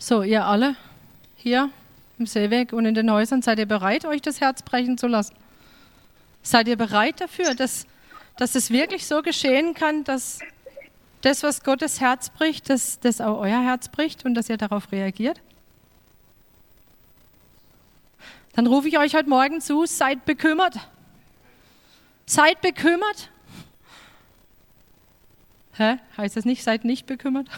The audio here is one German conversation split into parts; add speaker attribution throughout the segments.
Speaker 1: So, ihr alle hier im Seeweg und in den Häusern, seid ihr bereit, euch das Herz brechen zu lassen? Seid ihr bereit dafür, dass, dass es wirklich so geschehen kann, dass das, was Gottes Herz bricht, dass das auch euer Herz bricht und dass ihr darauf reagiert? Dann rufe ich euch heute Morgen zu, seid bekümmert. Seid bekümmert. Hä? Heißt das nicht, seid nicht bekümmert?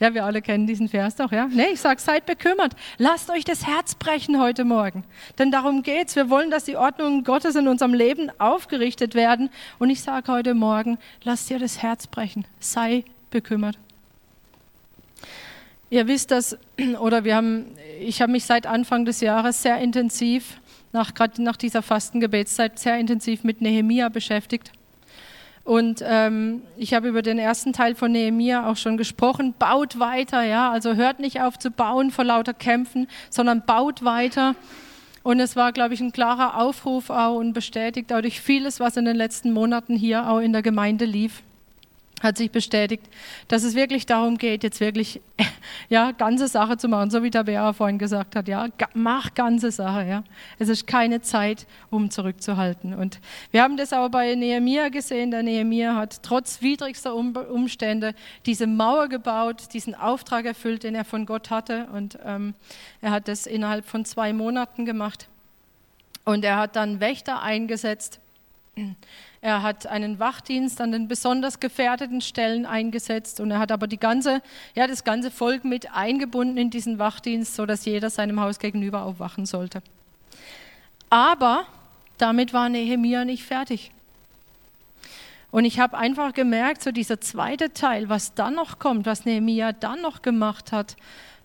Speaker 1: Ja, wir alle kennen diesen Vers doch, ja? Nee, ich sage, seid bekümmert. Lasst euch das Herz brechen heute Morgen. Denn darum geht's. Wir wollen, dass die Ordnungen Gottes in unserem Leben aufgerichtet werden. Und ich sage heute Morgen, lasst dir das Herz brechen. Sei bekümmert. Ihr wisst das, oder wir haben, ich habe mich seit Anfang des Jahres sehr intensiv, nach, gerade nach dieser Fastengebetszeit, sehr intensiv mit Nehemia beschäftigt. Und ähm, ich habe über den ersten Teil von Nehemia auch schon gesprochen. Baut weiter, ja. Also hört nicht auf zu bauen vor lauter Kämpfen, sondern baut weiter. Und es war, glaube ich, ein klarer Aufruf auch und bestätigt auch durch vieles, was in den letzten Monaten hier auch in der Gemeinde lief hat sich bestätigt, dass es wirklich darum geht, jetzt wirklich ja, ganze Sache zu machen, so wie Vera vorhin gesagt hat, ja, mach ganze Sache, ja. Es ist keine Zeit, um zurückzuhalten. Und wir haben das aber bei Nehemia gesehen, der Nehemia hat trotz widrigster Umstände diese Mauer gebaut, diesen Auftrag erfüllt, den er von Gott hatte und ähm, er hat das innerhalb von zwei Monaten gemacht und er hat dann Wächter eingesetzt, er hat einen Wachdienst an den besonders gefährdeten Stellen eingesetzt und er hat aber die ganze, ja, das ganze Volk mit eingebunden in diesen Wachdienst, sodass jeder seinem Haus gegenüber aufwachen sollte. Aber damit war Nehemia nicht fertig. Und ich habe einfach gemerkt, so dieser zweite Teil, was dann noch kommt, was Nehemia dann noch gemacht hat,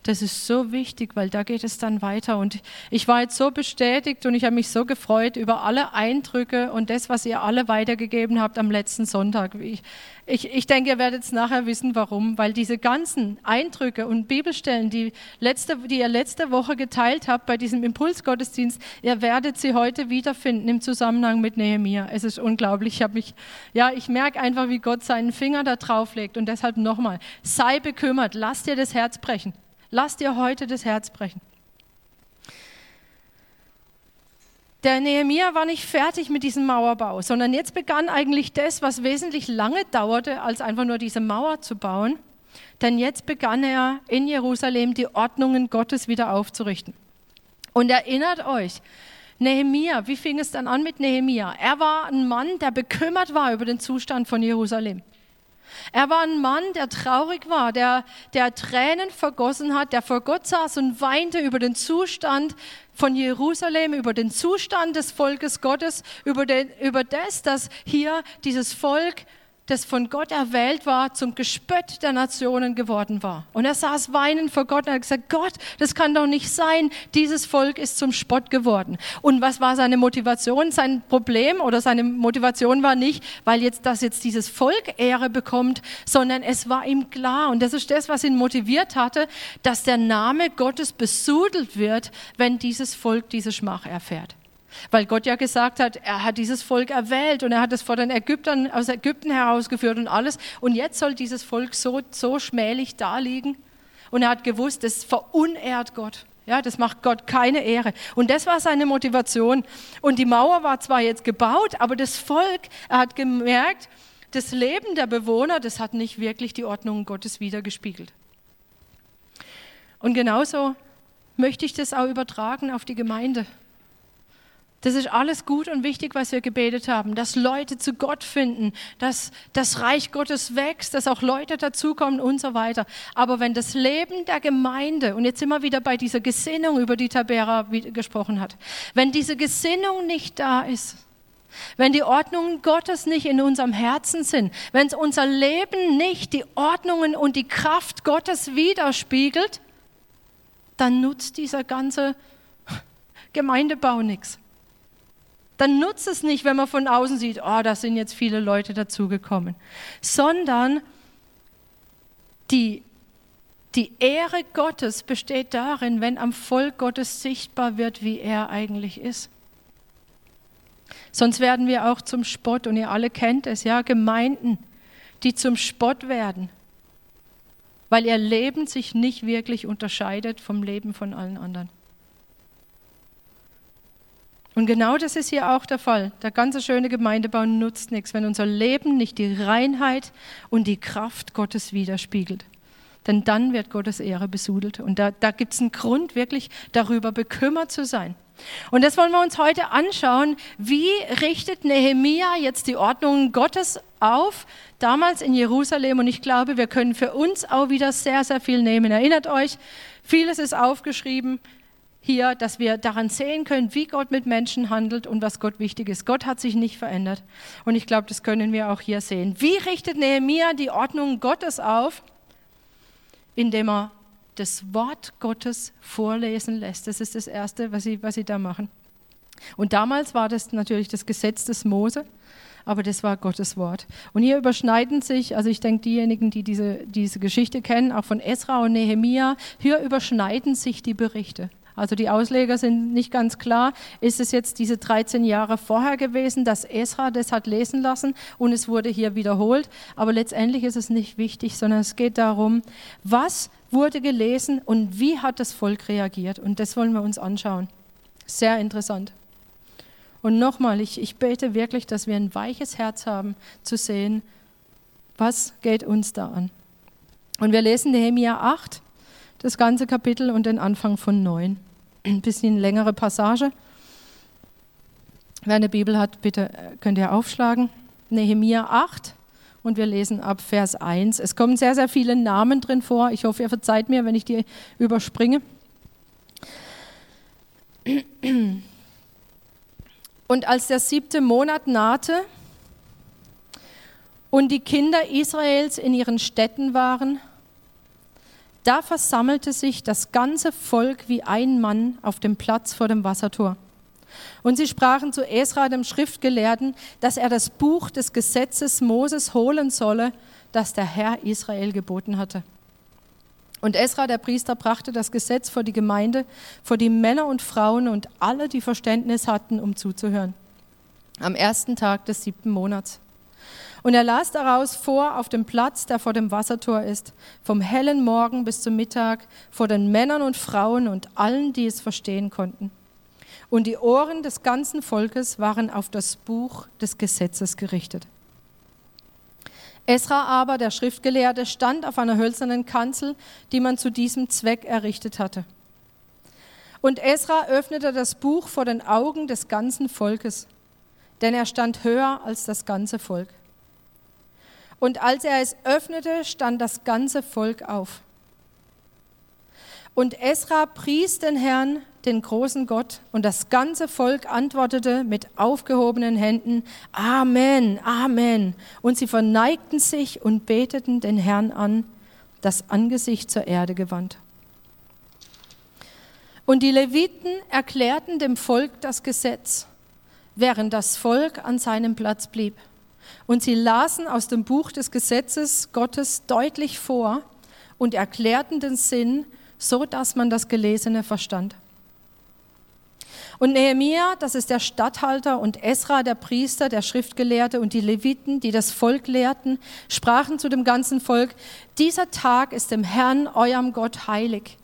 Speaker 1: das ist so wichtig, weil da geht es dann weiter. Und ich war jetzt so bestätigt und ich habe mich so gefreut über alle Eindrücke und das, was ihr alle weitergegeben habt am letzten Sonntag. Ich, ich, ich denke, ihr werdet es nachher wissen, warum. Weil diese ganzen Eindrücke und Bibelstellen, die, letzte, die ihr letzte Woche geteilt habt bei diesem Impulsgottesdienst, ihr werdet sie heute wiederfinden im Zusammenhang mit Nehemia. Es ist unglaublich. Ich mich, ja, ich merke einfach, wie Gott seinen Finger da drauf legt. Und deshalb nochmal, sei bekümmert, lass dir das Herz brechen. Lass dir heute das Herz brechen. Der Nehemia war nicht fertig mit diesem Mauerbau, sondern jetzt begann eigentlich das, was wesentlich lange dauerte, als einfach nur diese Mauer zu bauen. Denn jetzt begann er in Jerusalem die Ordnungen Gottes wieder aufzurichten. Und erinnert euch, Nehemia, wie fing es dann an mit Nehemia? Er war ein Mann, der bekümmert war über den Zustand von Jerusalem. Er war ein Mann, der traurig war, der, der Tränen vergossen hat, der vor Gott saß und weinte über den Zustand von Jerusalem, über den Zustand des Volkes Gottes, über, den, über das, dass hier dieses Volk das von Gott erwählt war, zum Gespött der Nationen geworden war. Und er saß weinend vor Gott und hat gesagt, Gott, das kann doch nicht sein, dieses Volk ist zum Spott geworden. Und was war seine Motivation? Sein Problem oder seine Motivation war nicht, weil jetzt das jetzt dieses Volk Ehre bekommt, sondern es war ihm klar und das ist das, was ihn motiviert hatte, dass der Name Gottes besudelt wird, wenn dieses Volk diese Schmach erfährt. Weil Gott ja gesagt hat, er hat dieses Volk erwählt und er hat es vor den Ägyptern aus Ägypten herausgeführt und alles. Und jetzt soll dieses Volk so, so schmählich daliegen. Und er hat gewusst, das verunehrt Gott. Ja, das macht Gott keine Ehre. Und das war seine Motivation. Und die Mauer war zwar jetzt gebaut, aber das Volk, er hat gemerkt, das Leben der Bewohner, das hat nicht wirklich die Ordnung Gottes wiedergespiegelt. Und genauso möchte ich das auch übertragen auf die Gemeinde. Das ist alles gut und wichtig, was wir gebetet haben, dass Leute zu Gott finden, dass das Reich Gottes wächst, dass auch Leute dazukommen und so weiter. Aber wenn das Leben der Gemeinde, und jetzt wir wieder bei dieser Gesinnung, über die Tabera gesprochen hat, wenn diese Gesinnung nicht da ist, wenn die Ordnungen Gottes nicht in unserem Herzen sind, wenn unser Leben nicht die Ordnungen und die Kraft Gottes widerspiegelt, dann nutzt dieser ganze Gemeindebau nichts dann nutzt es nicht, wenn man von außen sieht, oh, da sind jetzt viele Leute dazugekommen, sondern die, die Ehre Gottes besteht darin, wenn am Volk Gottes sichtbar wird, wie er eigentlich ist. Sonst werden wir auch zum Spott und ihr alle kennt es, ja, Gemeinden, die zum Spott werden, weil ihr Leben sich nicht wirklich unterscheidet vom Leben von allen anderen. Und genau das ist hier auch der Fall. Der ganze schöne Gemeindebau nutzt nichts, wenn unser Leben nicht die Reinheit und die Kraft Gottes widerspiegelt. Denn dann wird Gottes Ehre besudelt. Und da, da gibt es einen Grund, wirklich darüber bekümmert zu sein. Und das wollen wir uns heute anschauen. Wie richtet Nehemia jetzt die Ordnungen Gottes auf, damals in Jerusalem? Und ich glaube, wir können für uns auch wieder sehr, sehr viel nehmen. Erinnert euch, vieles ist aufgeschrieben hier, dass wir daran sehen können, wie Gott mit Menschen handelt und was Gott wichtig ist. Gott hat sich nicht verändert. Und ich glaube, das können wir auch hier sehen. Wie richtet Nehemia die Ordnung Gottes auf? Indem er das Wort Gottes vorlesen lässt. Das ist das Erste, was sie, was sie da machen. Und damals war das natürlich das Gesetz des Mose, aber das war Gottes Wort. Und hier überschneiden sich, also ich denke, diejenigen, die diese, diese Geschichte kennen, auch von Esra und Nehemia, hier überschneiden sich die Berichte. Also die Ausleger sind nicht ganz klar, ist es jetzt diese 13 Jahre vorher gewesen, dass Esra das hat lesen lassen und es wurde hier wiederholt. Aber letztendlich ist es nicht wichtig, sondern es geht darum, was wurde gelesen und wie hat das Volk reagiert. Und das wollen wir uns anschauen. Sehr interessant. Und nochmal, ich, ich bete wirklich, dass wir ein weiches Herz haben zu sehen, was geht uns da an. Und wir lesen Nehemiah 8 das ganze Kapitel und den Anfang von 9. Ein bisschen längere Passage. Wer eine Bibel hat, bitte äh, könnt ihr aufschlagen. Nehemia 8 und wir lesen ab Vers 1. Es kommen sehr, sehr viele Namen drin vor. Ich hoffe, ihr verzeiht mir, wenn ich die überspringe. Und als der siebte Monat nahte und die Kinder Israels in ihren Städten waren, da versammelte sich das ganze Volk wie ein Mann auf dem Platz vor dem Wassertor. Und sie sprachen zu Esra, dem Schriftgelehrten, dass er das Buch des Gesetzes Moses holen solle, das der Herr Israel geboten hatte. Und Esra, der Priester, brachte das Gesetz vor die Gemeinde, vor die Männer und Frauen und alle, die Verständnis hatten, um zuzuhören. Am ersten Tag des siebten Monats. Und er las daraus vor auf dem Platz, der vor dem Wassertor ist, vom hellen Morgen bis zum Mittag, vor den Männern und Frauen und allen, die es verstehen konnten. Und die Ohren des ganzen Volkes waren auf das Buch des Gesetzes gerichtet. Esra aber, der Schriftgelehrte, stand auf einer hölzernen Kanzel, die man zu diesem Zweck errichtet hatte. Und Esra öffnete das Buch vor den Augen des ganzen Volkes, denn er stand höher als das ganze Volk. Und als er es öffnete, stand das ganze Volk auf. Und Esra pries den Herrn, den großen Gott, und das ganze Volk antwortete mit aufgehobenen Händen, Amen, Amen. Und sie verneigten sich und beteten den Herrn an, das Angesicht zur Erde gewandt. Und die Leviten erklärten dem Volk das Gesetz, während das Volk an seinem Platz blieb. Und sie lasen aus dem Buch des Gesetzes Gottes deutlich vor und erklärten den Sinn, so dass man das Gelesene verstand. Und Nehemia, das ist der Statthalter, und Esra, der Priester, der Schriftgelehrte und die Leviten, die das Volk lehrten, sprachen zu dem ganzen Volk, dieser Tag ist dem Herrn, eurem Gott, heilig.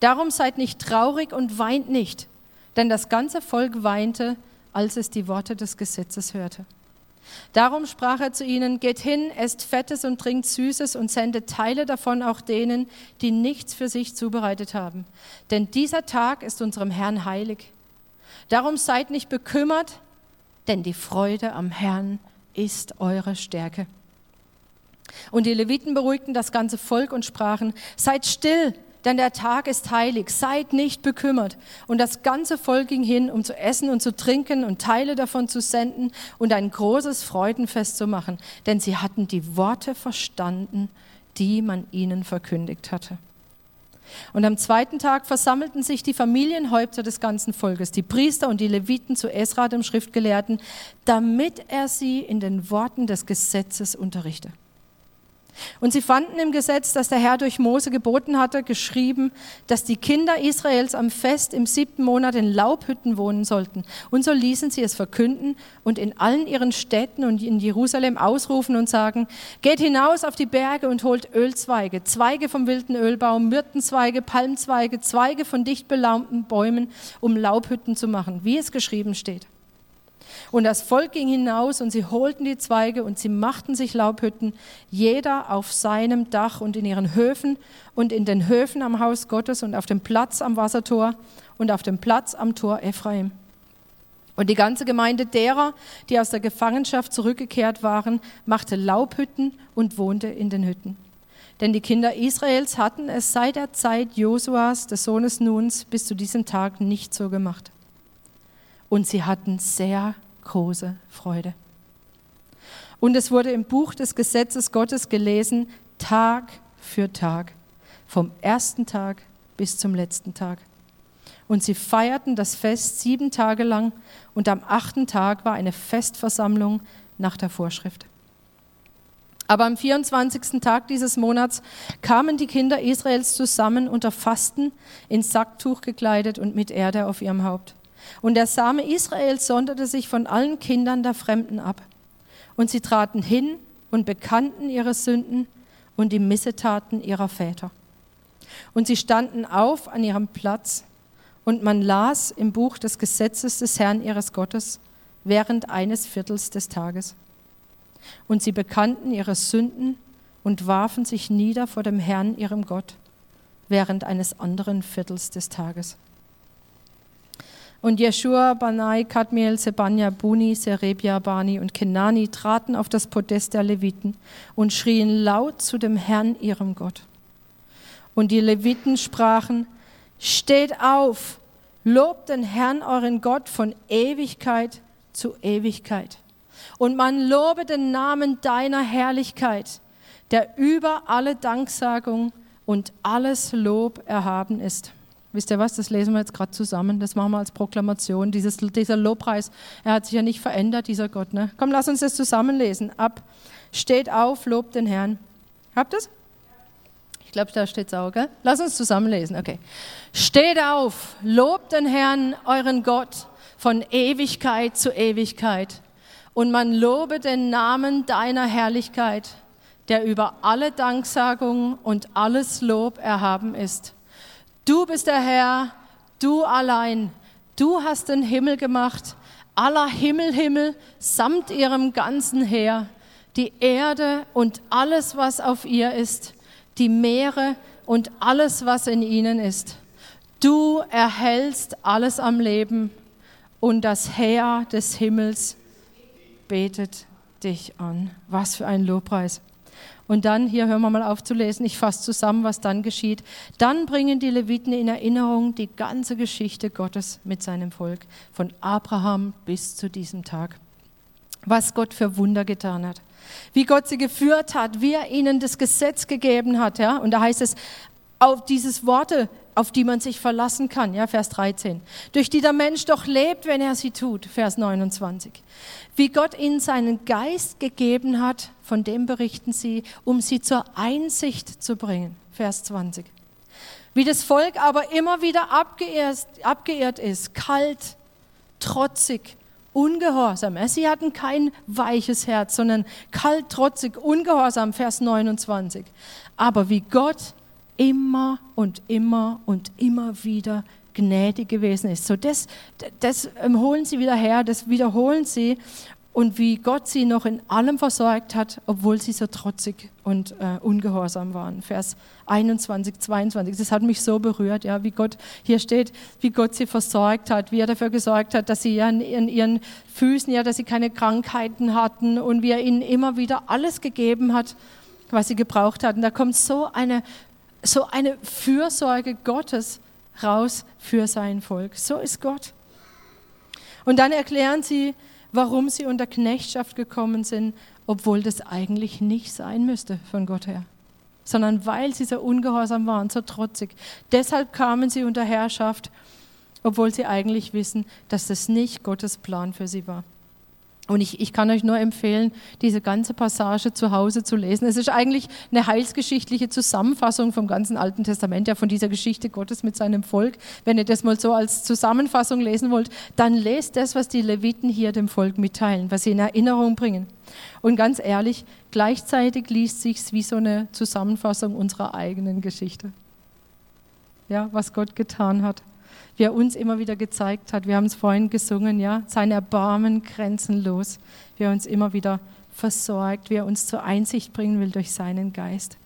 Speaker 1: Darum seid nicht traurig und weint nicht, denn das ganze Volk weinte, als es die Worte des Gesetzes hörte. Darum sprach er zu ihnen, geht hin, esst Fettes und trinkt Süßes und sendet Teile davon auch denen, die nichts für sich zubereitet haben. Denn dieser Tag ist unserem Herrn heilig. Darum seid nicht bekümmert, denn die Freude am Herrn ist eure Stärke. Und die Leviten beruhigten das ganze Volk und sprachen, seid still, denn der Tag ist heilig, seid nicht bekümmert. Und das ganze Volk ging hin, um zu essen und zu trinken und Teile davon zu senden und ein großes Freudenfest zu machen, denn sie hatten die Worte verstanden, die man ihnen verkündigt hatte. Und am zweiten Tag versammelten sich die Familienhäupter des ganzen Volkes, die Priester und die Leviten zu Esra, dem Schriftgelehrten, damit er sie in den Worten des Gesetzes unterrichte. Und sie fanden im Gesetz, das der Herr durch Mose geboten hatte, geschrieben, dass die Kinder Israels am Fest im siebten Monat in Laubhütten wohnen sollten. Und so ließen sie es verkünden und in allen ihren Städten und in Jerusalem ausrufen und sagen, geht hinaus auf die Berge und holt Ölzweige, Zweige vom wilden Ölbaum, Myrtenzweige, Palmzweige, Zweige von dicht belaumten Bäumen, um Laubhütten zu machen, wie es geschrieben steht. Und das Volk ging hinaus und sie holten die Zweige und sie machten sich Laubhütten, jeder auf seinem Dach und in ihren Höfen und in den Höfen am Haus Gottes und auf dem Platz am Wassertor und auf dem Platz am Tor Ephraim. Und die ganze Gemeinde derer, die aus der Gefangenschaft zurückgekehrt waren, machte Laubhütten und wohnte in den Hütten. Denn die Kinder Israels hatten es seit der Zeit Josuas, des Sohnes Nuns, bis zu diesem Tag nicht so gemacht. Und sie hatten sehr große Freude. Und es wurde im Buch des Gesetzes Gottes gelesen, Tag für Tag, vom ersten Tag bis zum letzten Tag. Und sie feierten das Fest sieben Tage lang und am achten Tag war eine Festversammlung nach der Vorschrift. Aber am 24. Tag dieses Monats kamen die Kinder Israels zusammen unter Fasten, in Sacktuch gekleidet und mit Erde auf ihrem Haupt. Und der Same Israels sonderte sich von allen Kindern der Fremden ab. Und sie traten hin und bekannten ihre Sünden und die Missetaten ihrer Väter. Und sie standen auf an ihrem Platz, und man las im Buch des Gesetzes des Herrn ihres Gottes während eines Viertels des Tages. Und sie bekannten ihre Sünden und warfen sich nieder vor dem Herrn ihrem Gott während eines anderen Viertels des Tages. Und Jeshua, Banai, Kadmiel, Sebania, Buni, Serebia, Bani und Kenani traten auf das Podest der Leviten und schrien laut zu dem Herrn, ihrem Gott. Und die Leviten sprachen, steht auf, lobt den Herrn, euren Gott, von Ewigkeit zu Ewigkeit. Und man lobe den Namen deiner Herrlichkeit, der über alle Danksagung und alles Lob erhaben ist. Wisst ihr was, das lesen wir jetzt gerade zusammen, das machen wir als Proklamation. Dieses, dieser Lobpreis, er hat sich ja nicht verändert, dieser Gott. Ne? Komm, lass uns das zusammenlesen. Ab, steht auf, lobt den Herrn. Habt ihr es? Ich glaube, da steht es auch, gell? Lass uns zusammenlesen, okay. Steht auf, lobt den Herrn, euren Gott, von Ewigkeit zu Ewigkeit. Und man lobe den Namen deiner Herrlichkeit, der über alle Danksagung und alles Lob erhaben ist Du bist der Herr, du allein. Du hast den Himmel gemacht, aller Himmel, Himmel, samt ihrem ganzen Heer, die Erde und alles, was auf ihr ist, die Meere und alles, was in ihnen ist. Du erhältst alles am Leben und das Heer des Himmels betet dich an. Was für ein Lobpreis. Und dann, hier hören wir mal auf zu lesen, ich fasse zusammen, was dann geschieht. Dann bringen die Leviten in Erinnerung die ganze Geschichte Gottes mit seinem Volk, von Abraham bis zu diesem Tag. Was Gott für Wunder getan hat. Wie Gott sie geführt hat, wie er ihnen das Gesetz gegeben hat. Ja? Und da heißt es, auf dieses Worte, auf die man sich verlassen kann, ja, Vers 13, durch die der Mensch doch lebt, wenn er sie tut, Vers 29. Wie Gott ihnen seinen Geist gegeben hat, von dem berichten sie, um sie zur Einsicht zu bringen, Vers 20. Wie das Volk aber immer wieder abgeirrt, abgeirrt ist, kalt, trotzig, ungehorsam. Sie hatten kein weiches Herz, sondern kalt, trotzig, ungehorsam, Vers 29. Aber wie Gott immer und immer und immer wieder gnädig gewesen ist. So das, das holen sie wieder her, das wiederholen sie und wie Gott sie noch in allem versorgt hat, obwohl sie so trotzig und äh, ungehorsam waren. Vers 21, 22. Das hat mich so berührt, ja, wie Gott hier steht, wie Gott sie versorgt hat, wie er dafür gesorgt hat, dass sie ja in, in ihren Füßen, ja, dass sie keine Krankheiten hatten und wie er ihnen immer wieder alles gegeben hat, was sie gebraucht hatten. Da kommt so eine so eine Fürsorge Gottes raus für sein Volk. So ist Gott. Und dann erklären sie, warum sie unter Knechtschaft gekommen sind, obwohl das eigentlich nicht sein müsste von Gott her, sondern weil sie so ungehorsam waren, so trotzig. Deshalb kamen sie unter Herrschaft, obwohl sie eigentlich wissen, dass das nicht Gottes Plan für sie war. Und ich, ich kann euch nur empfehlen, diese ganze Passage zu Hause zu lesen. Es ist eigentlich eine heilsgeschichtliche Zusammenfassung vom ganzen Alten Testament, ja von dieser Geschichte Gottes mit seinem Volk. Wenn ihr das mal so als Zusammenfassung lesen wollt, dann lest das, was die Leviten hier dem Volk mitteilen, was sie in Erinnerung bringen. Und ganz ehrlich, gleichzeitig liest sich's wie so eine Zusammenfassung unserer eigenen Geschichte. Ja, was Gott getan hat wie er uns immer wieder gezeigt hat. Wir haben es vorhin gesungen, ja, sein Erbarmen grenzenlos, wie er uns immer wieder versorgt, wie er uns zur Einsicht bringen will durch seinen Geist.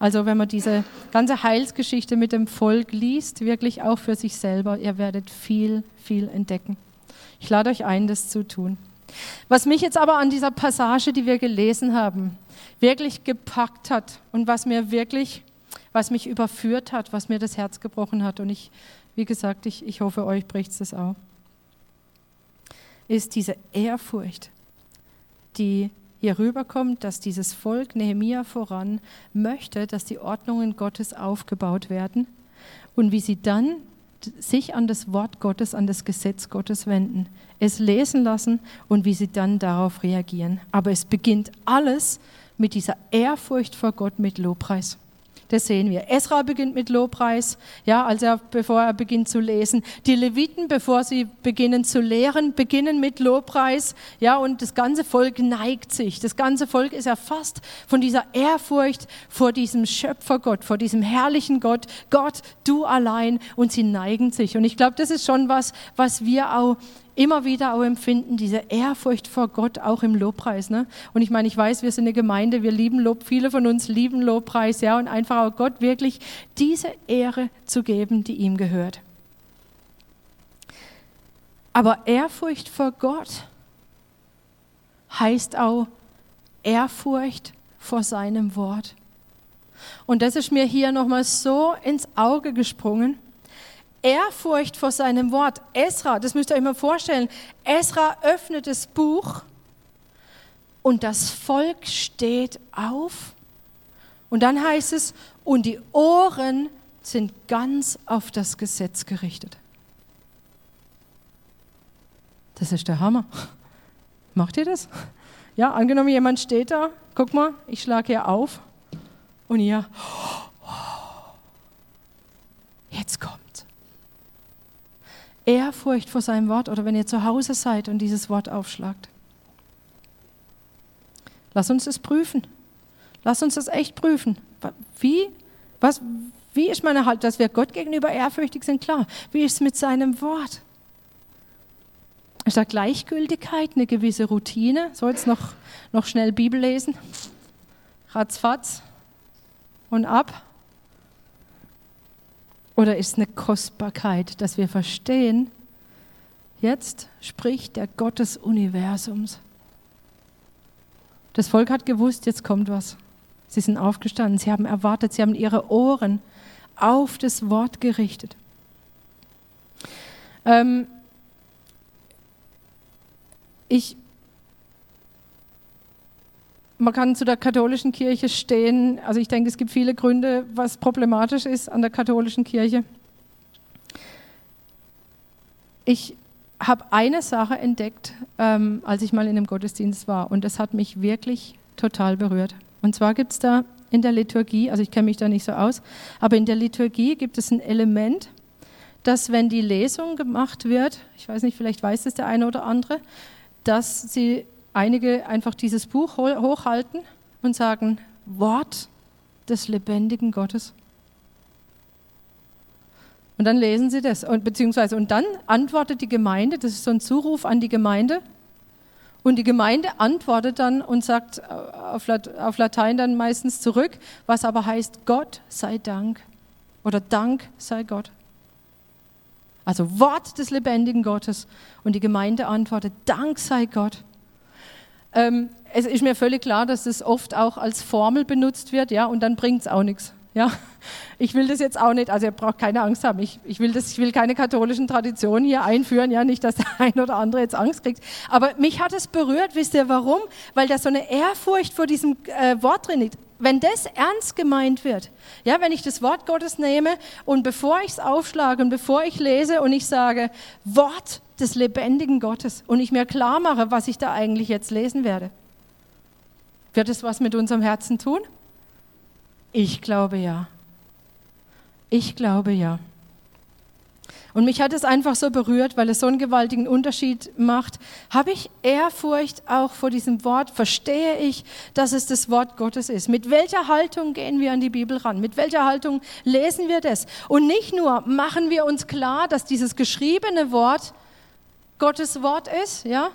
Speaker 1: Also wenn man diese ganze Heilsgeschichte mit dem Volk liest, wirklich auch für sich selber, ihr werdet viel, viel entdecken. Ich lade euch ein, das zu tun. Was mich jetzt aber an dieser Passage, die wir gelesen haben, wirklich gepackt hat und was mir wirklich, was mich überführt hat, was mir das Herz gebrochen hat, und ich wie gesagt, ich, ich hoffe, euch bricht es auch, ist diese Ehrfurcht, die hier rüberkommt, dass dieses Volk Nehemia voran möchte, dass die Ordnungen Gottes aufgebaut werden und wie sie dann sich an das Wort Gottes, an das Gesetz Gottes wenden, es lesen lassen und wie sie dann darauf reagieren. Aber es beginnt alles mit dieser Ehrfurcht vor Gott mit Lobpreis. Das sehen wir. Esra beginnt mit Lobpreis, ja, also bevor er beginnt zu lesen. Die Leviten, bevor sie beginnen zu lehren, beginnen mit Lobpreis, ja, und das ganze Volk neigt sich. Das ganze Volk ist erfasst von dieser Ehrfurcht vor diesem Schöpfergott, vor diesem herrlichen Gott. Gott, du allein, und sie neigen sich. Und ich glaube, das ist schon was, was wir auch immer wieder auch empfinden, diese Ehrfurcht vor Gott, auch im Lobpreis. Ne? Und ich meine, ich weiß, wir sind eine Gemeinde, wir lieben Lob, viele von uns lieben Lobpreis, ja, und einfach auch Gott wirklich diese Ehre zu geben, die ihm gehört. Aber Ehrfurcht vor Gott heißt auch Ehrfurcht vor seinem Wort. Und das ist mir hier nochmal so ins Auge gesprungen. Ehrfurcht vor seinem Wort. Esra, das müsst ihr euch mal vorstellen, Esra öffnet das Buch und das Volk steht auf. Und dann heißt es, und die Ohren sind ganz auf das Gesetz gerichtet. Das ist der Hammer. Macht ihr das? Ja, angenommen, jemand steht da, guck mal, ich schlage hier auf und ihr, jetzt kommt. Ehrfurcht vor seinem Wort oder wenn ihr zu Hause seid und dieses Wort aufschlagt. Lass uns das prüfen. Lass uns das echt prüfen. Wie, was, wie ist meine Haltung, dass wir Gott gegenüber ehrfürchtig sind? Klar. Wie ist es mit seinem Wort? Ist da Gleichgültigkeit, eine gewisse Routine? So jetzt noch, noch schnell Bibel lesen? Ratzfatz und ab? Oder ist es eine Kostbarkeit, dass wir verstehen, jetzt spricht der Gott des Universums. Das Volk hat gewusst, jetzt kommt was. Sie sind aufgestanden, sie haben erwartet, sie haben ihre Ohren auf das Wort gerichtet. Ähm, ich man kann zu der katholischen Kirche stehen. Also ich denke, es gibt viele Gründe, was problematisch ist an der katholischen Kirche. Ich habe eine Sache entdeckt, ähm, als ich mal in einem Gottesdienst war, und das hat mich wirklich total berührt. Und zwar gibt es da in der Liturgie, also ich kenne mich da nicht so aus, aber in der Liturgie gibt es ein Element, dass wenn die Lesung gemacht wird, ich weiß nicht, vielleicht weiß es der eine oder andere, dass sie einige einfach dieses Buch hochhalten und sagen, Wort des lebendigen Gottes. Und dann lesen sie das, und, beziehungsweise, und dann antwortet die Gemeinde, das ist so ein Zuruf an die Gemeinde, und die Gemeinde antwortet dann und sagt auf Latein dann meistens zurück, was aber heißt, Gott sei Dank oder Dank sei Gott. Also Wort des lebendigen Gottes. Und die Gemeinde antwortet, Dank sei Gott. Ähm, es ist mir völlig klar, dass es oft auch als Formel benutzt wird, ja, und dann bringt es auch nichts. Ja, ich will das jetzt auch nicht, also ihr braucht keine Angst haben. Ich, ich, will, das, ich will keine katholischen Traditionen hier einführen, ja, nicht, dass der ein oder andere jetzt Angst kriegt. Aber mich hat es berührt, wisst ihr warum? Weil da so eine Ehrfurcht vor diesem äh, Wort drin liegt. Wenn das ernst gemeint wird, ja, wenn ich das Wort Gottes nehme und bevor ich es aufschlage und bevor ich lese und ich sage, Wort des lebendigen Gottes und ich mir klar mache, was ich da eigentlich jetzt lesen werde, wird es was mit unserem Herzen tun? Ich glaube ja. Ich glaube ja. Und mich hat es einfach so berührt, weil es so einen gewaltigen Unterschied macht. Habe ich Ehrfurcht auch vor diesem Wort? Verstehe ich, dass es das Wort Gottes ist? Mit welcher Haltung gehen wir an die Bibel ran? Mit welcher Haltung lesen wir das? Und nicht nur machen wir uns klar, dass dieses geschriebene Wort Gottes Wort ist, ja,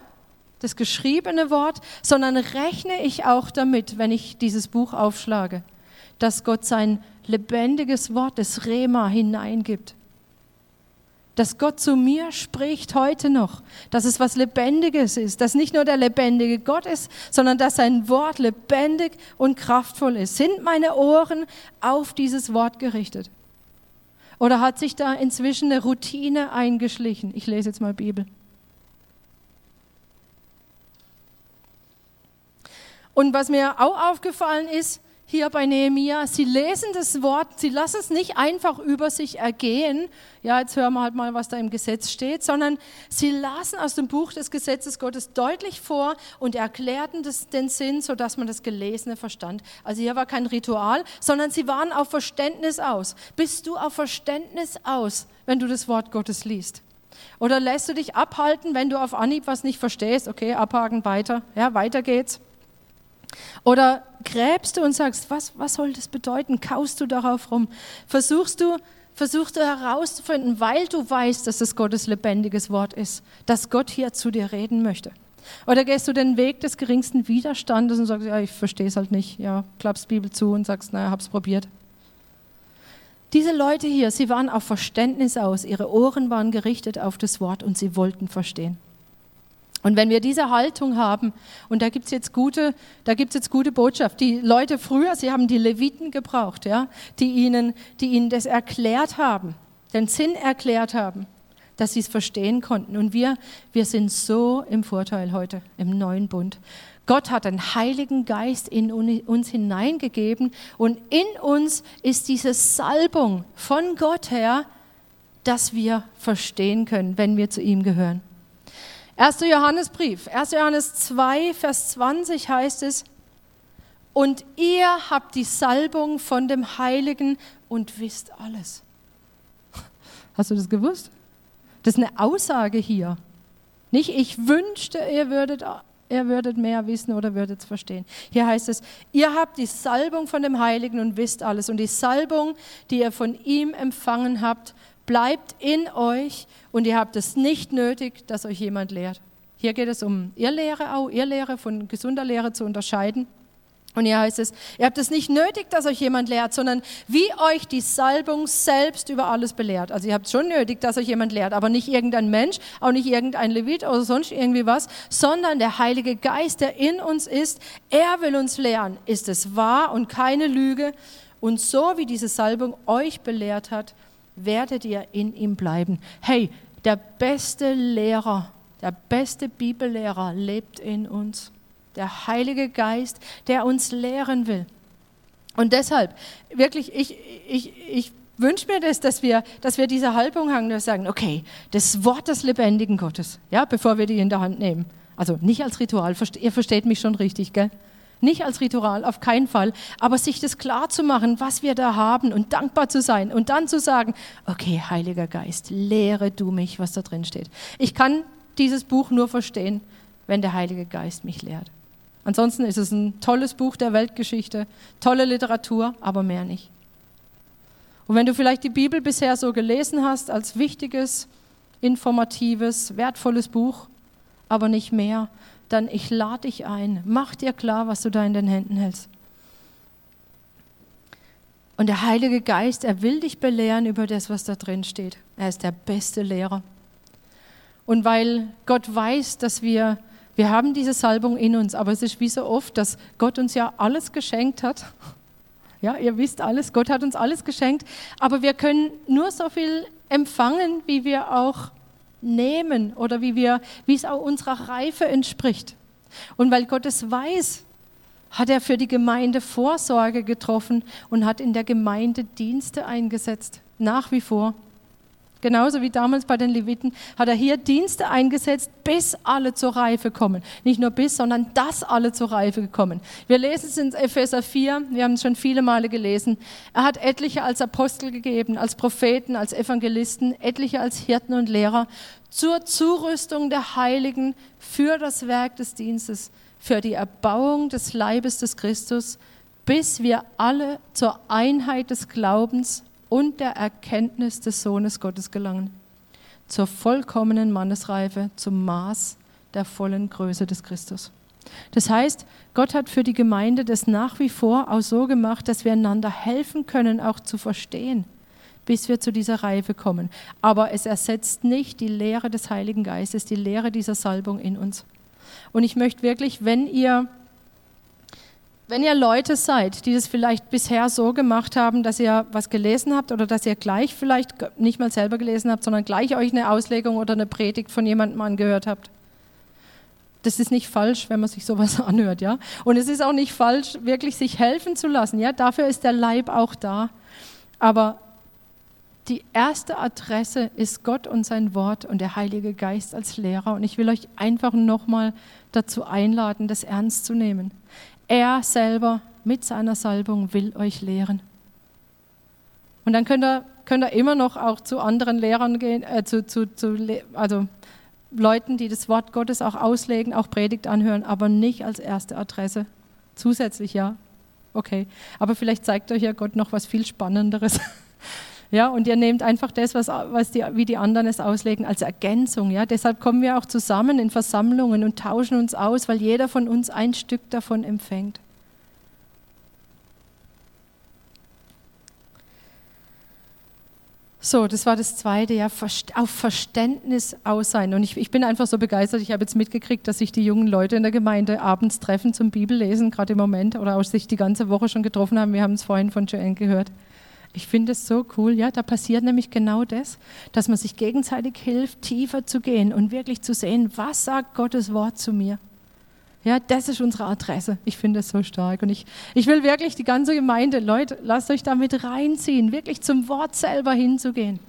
Speaker 1: das geschriebene Wort, sondern rechne ich auch damit, wenn ich dieses Buch aufschlage, dass Gott sein lebendiges Wort, das Rema hineingibt. Dass Gott zu mir spricht heute noch, dass es was Lebendiges ist, dass nicht nur der lebendige Gott ist, sondern dass sein Wort lebendig und kraftvoll ist. Sind meine Ohren auf dieses Wort gerichtet? Oder hat sich da inzwischen eine Routine eingeschlichen? Ich lese jetzt mal Bibel. Und was mir auch aufgefallen ist, hier bei Nehemia, sie lesen das Wort, sie lassen es nicht einfach über sich ergehen, ja, jetzt hören wir halt mal, was da im Gesetz steht, sondern sie lasen aus dem Buch des Gesetzes Gottes deutlich vor und erklärten das, den Sinn, sodass man das Gelesene verstand. Also hier war kein Ritual, sondern sie waren auf Verständnis aus. Bist du auf Verständnis aus, wenn du das Wort Gottes liest? Oder lässt du dich abhalten, wenn du auf Anhieb was nicht verstehst? Okay, abhaken, weiter. Ja, weiter geht's. Oder gräbst du und sagst, was, was soll das bedeuten? Kaust du darauf rum? Versuchst du, versuchst du herauszufinden, weil du weißt, dass es Gottes lebendiges Wort ist, dass Gott hier zu dir reden möchte? Oder gehst du den Weg des geringsten Widerstandes und sagst, ja, ich verstehe es halt nicht, ja, klappst Bibel zu und sagst, naja, hab's probiert. Diese Leute hier, sie waren auf Verständnis aus, ihre Ohren waren gerichtet auf das Wort und sie wollten verstehen. Und wenn wir diese Haltung haben, und da gibt es jetzt gute, da gibt's jetzt gute Botschaft. Die Leute früher, sie haben die Leviten gebraucht, ja, die ihnen, die ihnen das erklärt haben, den Sinn erklärt haben, dass sie es verstehen konnten. Und wir, wir sind so im Vorteil heute im neuen Bund. Gott hat den Heiligen Geist in uns hineingegeben und in uns ist diese Salbung von Gott her, dass wir verstehen können, wenn wir zu ihm gehören. 1. Johannesbrief, 1. Johannes 2, Vers 20 heißt es, und ihr habt die Salbung von dem Heiligen und wisst alles. Hast du das gewusst? Das ist eine Aussage hier. Nicht, ich wünschte, ihr würdet, ihr würdet mehr wissen oder würdet es verstehen. Hier heißt es, ihr habt die Salbung von dem Heiligen und wisst alles. Und die Salbung, die ihr von ihm empfangen habt, bleibt in euch und ihr habt es nicht nötig, dass euch jemand lehrt. Hier geht es um Irrlehre auch, Irrlehre von gesunder Lehre zu unterscheiden. Und hier heißt es, ihr habt es nicht nötig, dass euch jemand lehrt, sondern wie euch die Salbung selbst über alles belehrt. Also ihr habt es schon nötig, dass euch jemand lehrt, aber nicht irgendein Mensch, auch nicht irgendein Levit oder sonst irgendwie was, sondern der Heilige Geist, der in uns ist, er will uns lehren. Ist es wahr und keine Lüge? Und so wie diese Salbung euch belehrt hat, werdet ihr in ihm bleiben. Hey, der beste Lehrer, der beste Bibellehrer lebt in uns. Der Heilige Geist, der uns lehren will. Und deshalb, wirklich, ich, ich, ich wünsche mir das, dass wir, dass wir diese Haltung haben, dass wir sagen, okay, das Wort des lebendigen Gottes, ja, bevor wir die in der Hand nehmen. Also nicht als Ritual, ihr versteht mich schon richtig, gell? Nicht als Ritual, auf keinen Fall, aber sich das klar zu machen, was wir da haben und dankbar zu sein und dann zu sagen, okay, Heiliger Geist, lehre du mich, was da drin steht. Ich kann dieses Buch nur verstehen, wenn der Heilige Geist mich lehrt. Ansonsten ist es ein tolles Buch der Weltgeschichte, tolle Literatur, aber mehr nicht. Und wenn du vielleicht die Bibel bisher so gelesen hast als wichtiges, informatives, wertvolles Buch, aber nicht mehr, dann ich lade dich ein. Mach dir klar, was du da in den Händen hältst. Und der Heilige Geist, er will dich belehren über das, was da drin steht. Er ist der beste Lehrer. Und weil Gott weiß, dass wir, wir haben diese Salbung in uns, aber es ist wie so oft, dass Gott uns ja alles geschenkt hat. Ja, ihr wisst alles, Gott hat uns alles geschenkt, aber wir können nur so viel empfangen, wie wir auch nehmen oder wie, wir, wie es auch unserer Reife entspricht. Und weil Gott es weiß, hat er für die Gemeinde Vorsorge getroffen und hat in der Gemeinde Dienste eingesetzt, nach wie vor. Genauso wie damals bei den Leviten hat er hier Dienste eingesetzt, bis alle zur Reife kommen. Nicht nur bis, sondern dass alle zur Reife kommen. Wir lesen es in Epheser 4, wir haben es schon viele Male gelesen. Er hat etliche als Apostel gegeben, als Propheten, als Evangelisten, etliche als Hirten und Lehrer zur Zurüstung der Heiligen für das Werk des Dienstes, für die Erbauung des Leibes des Christus, bis wir alle zur Einheit des Glaubens und der Erkenntnis des Sohnes Gottes gelangen, zur vollkommenen Mannesreife, zum Maß der vollen Größe des Christus. Das heißt, Gott hat für die Gemeinde das nach wie vor auch so gemacht, dass wir einander helfen können, auch zu verstehen, bis wir zu dieser Reife kommen. Aber es ersetzt nicht die Lehre des Heiligen Geistes, die Lehre dieser Salbung in uns. Und ich möchte wirklich, wenn ihr wenn ihr Leute seid, die das vielleicht bisher so gemacht haben, dass ihr was gelesen habt oder dass ihr gleich vielleicht nicht mal selber gelesen habt, sondern gleich euch eine Auslegung oder eine Predigt von jemandem angehört habt, das ist nicht falsch, wenn man sich sowas anhört, ja. Und es ist auch nicht falsch, wirklich sich helfen zu lassen, ja. Dafür ist der Leib auch da. Aber die erste Adresse ist Gott und sein Wort und der Heilige Geist als Lehrer. Und ich will euch einfach nochmal dazu einladen, das ernst zu nehmen. Er selber mit seiner Salbung will euch lehren. Und dann könnt ihr, könnt ihr immer noch auch zu anderen Lehrern gehen, äh, zu, zu, zu, also Leuten, die das Wort Gottes auch auslegen, auch Predigt anhören, aber nicht als erste Adresse. Zusätzlich ja, okay. Aber vielleicht zeigt euch ja Gott noch was viel Spannenderes. Ja, und ihr nehmt einfach das, was, was die, wie die anderen es auslegen, als Ergänzung. Ja, deshalb kommen wir auch zusammen in Versammlungen und tauschen uns aus, weil jeder von uns ein Stück davon empfängt. So, das war das Zweite, ja, auf Verständnis aus sein. Und ich, ich bin einfach so begeistert, ich habe jetzt mitgekriegt, dass sich die jungen Leute in der Gemeinde abends treffen zum Bibellesen, gerade im Moment, oder auch sich die ganze Woche schon getroffen haben. Wir haben es vorhin von Joanne gehört. Ich finde es so cool, ja, da passiert nämlich genau das, dass man sich gegenseitig hilft, tiefer zu gehen und wirklich zu sehen, was sagt Gottes Wort zu mir. Ja, das ist unsere Adresse. Ich finde es so stark. Und ich, ich will wirklich die ganze Gemeinde, Leute, lasst euch damit reinziehen, wirklich zum Wort selber hinzugehen.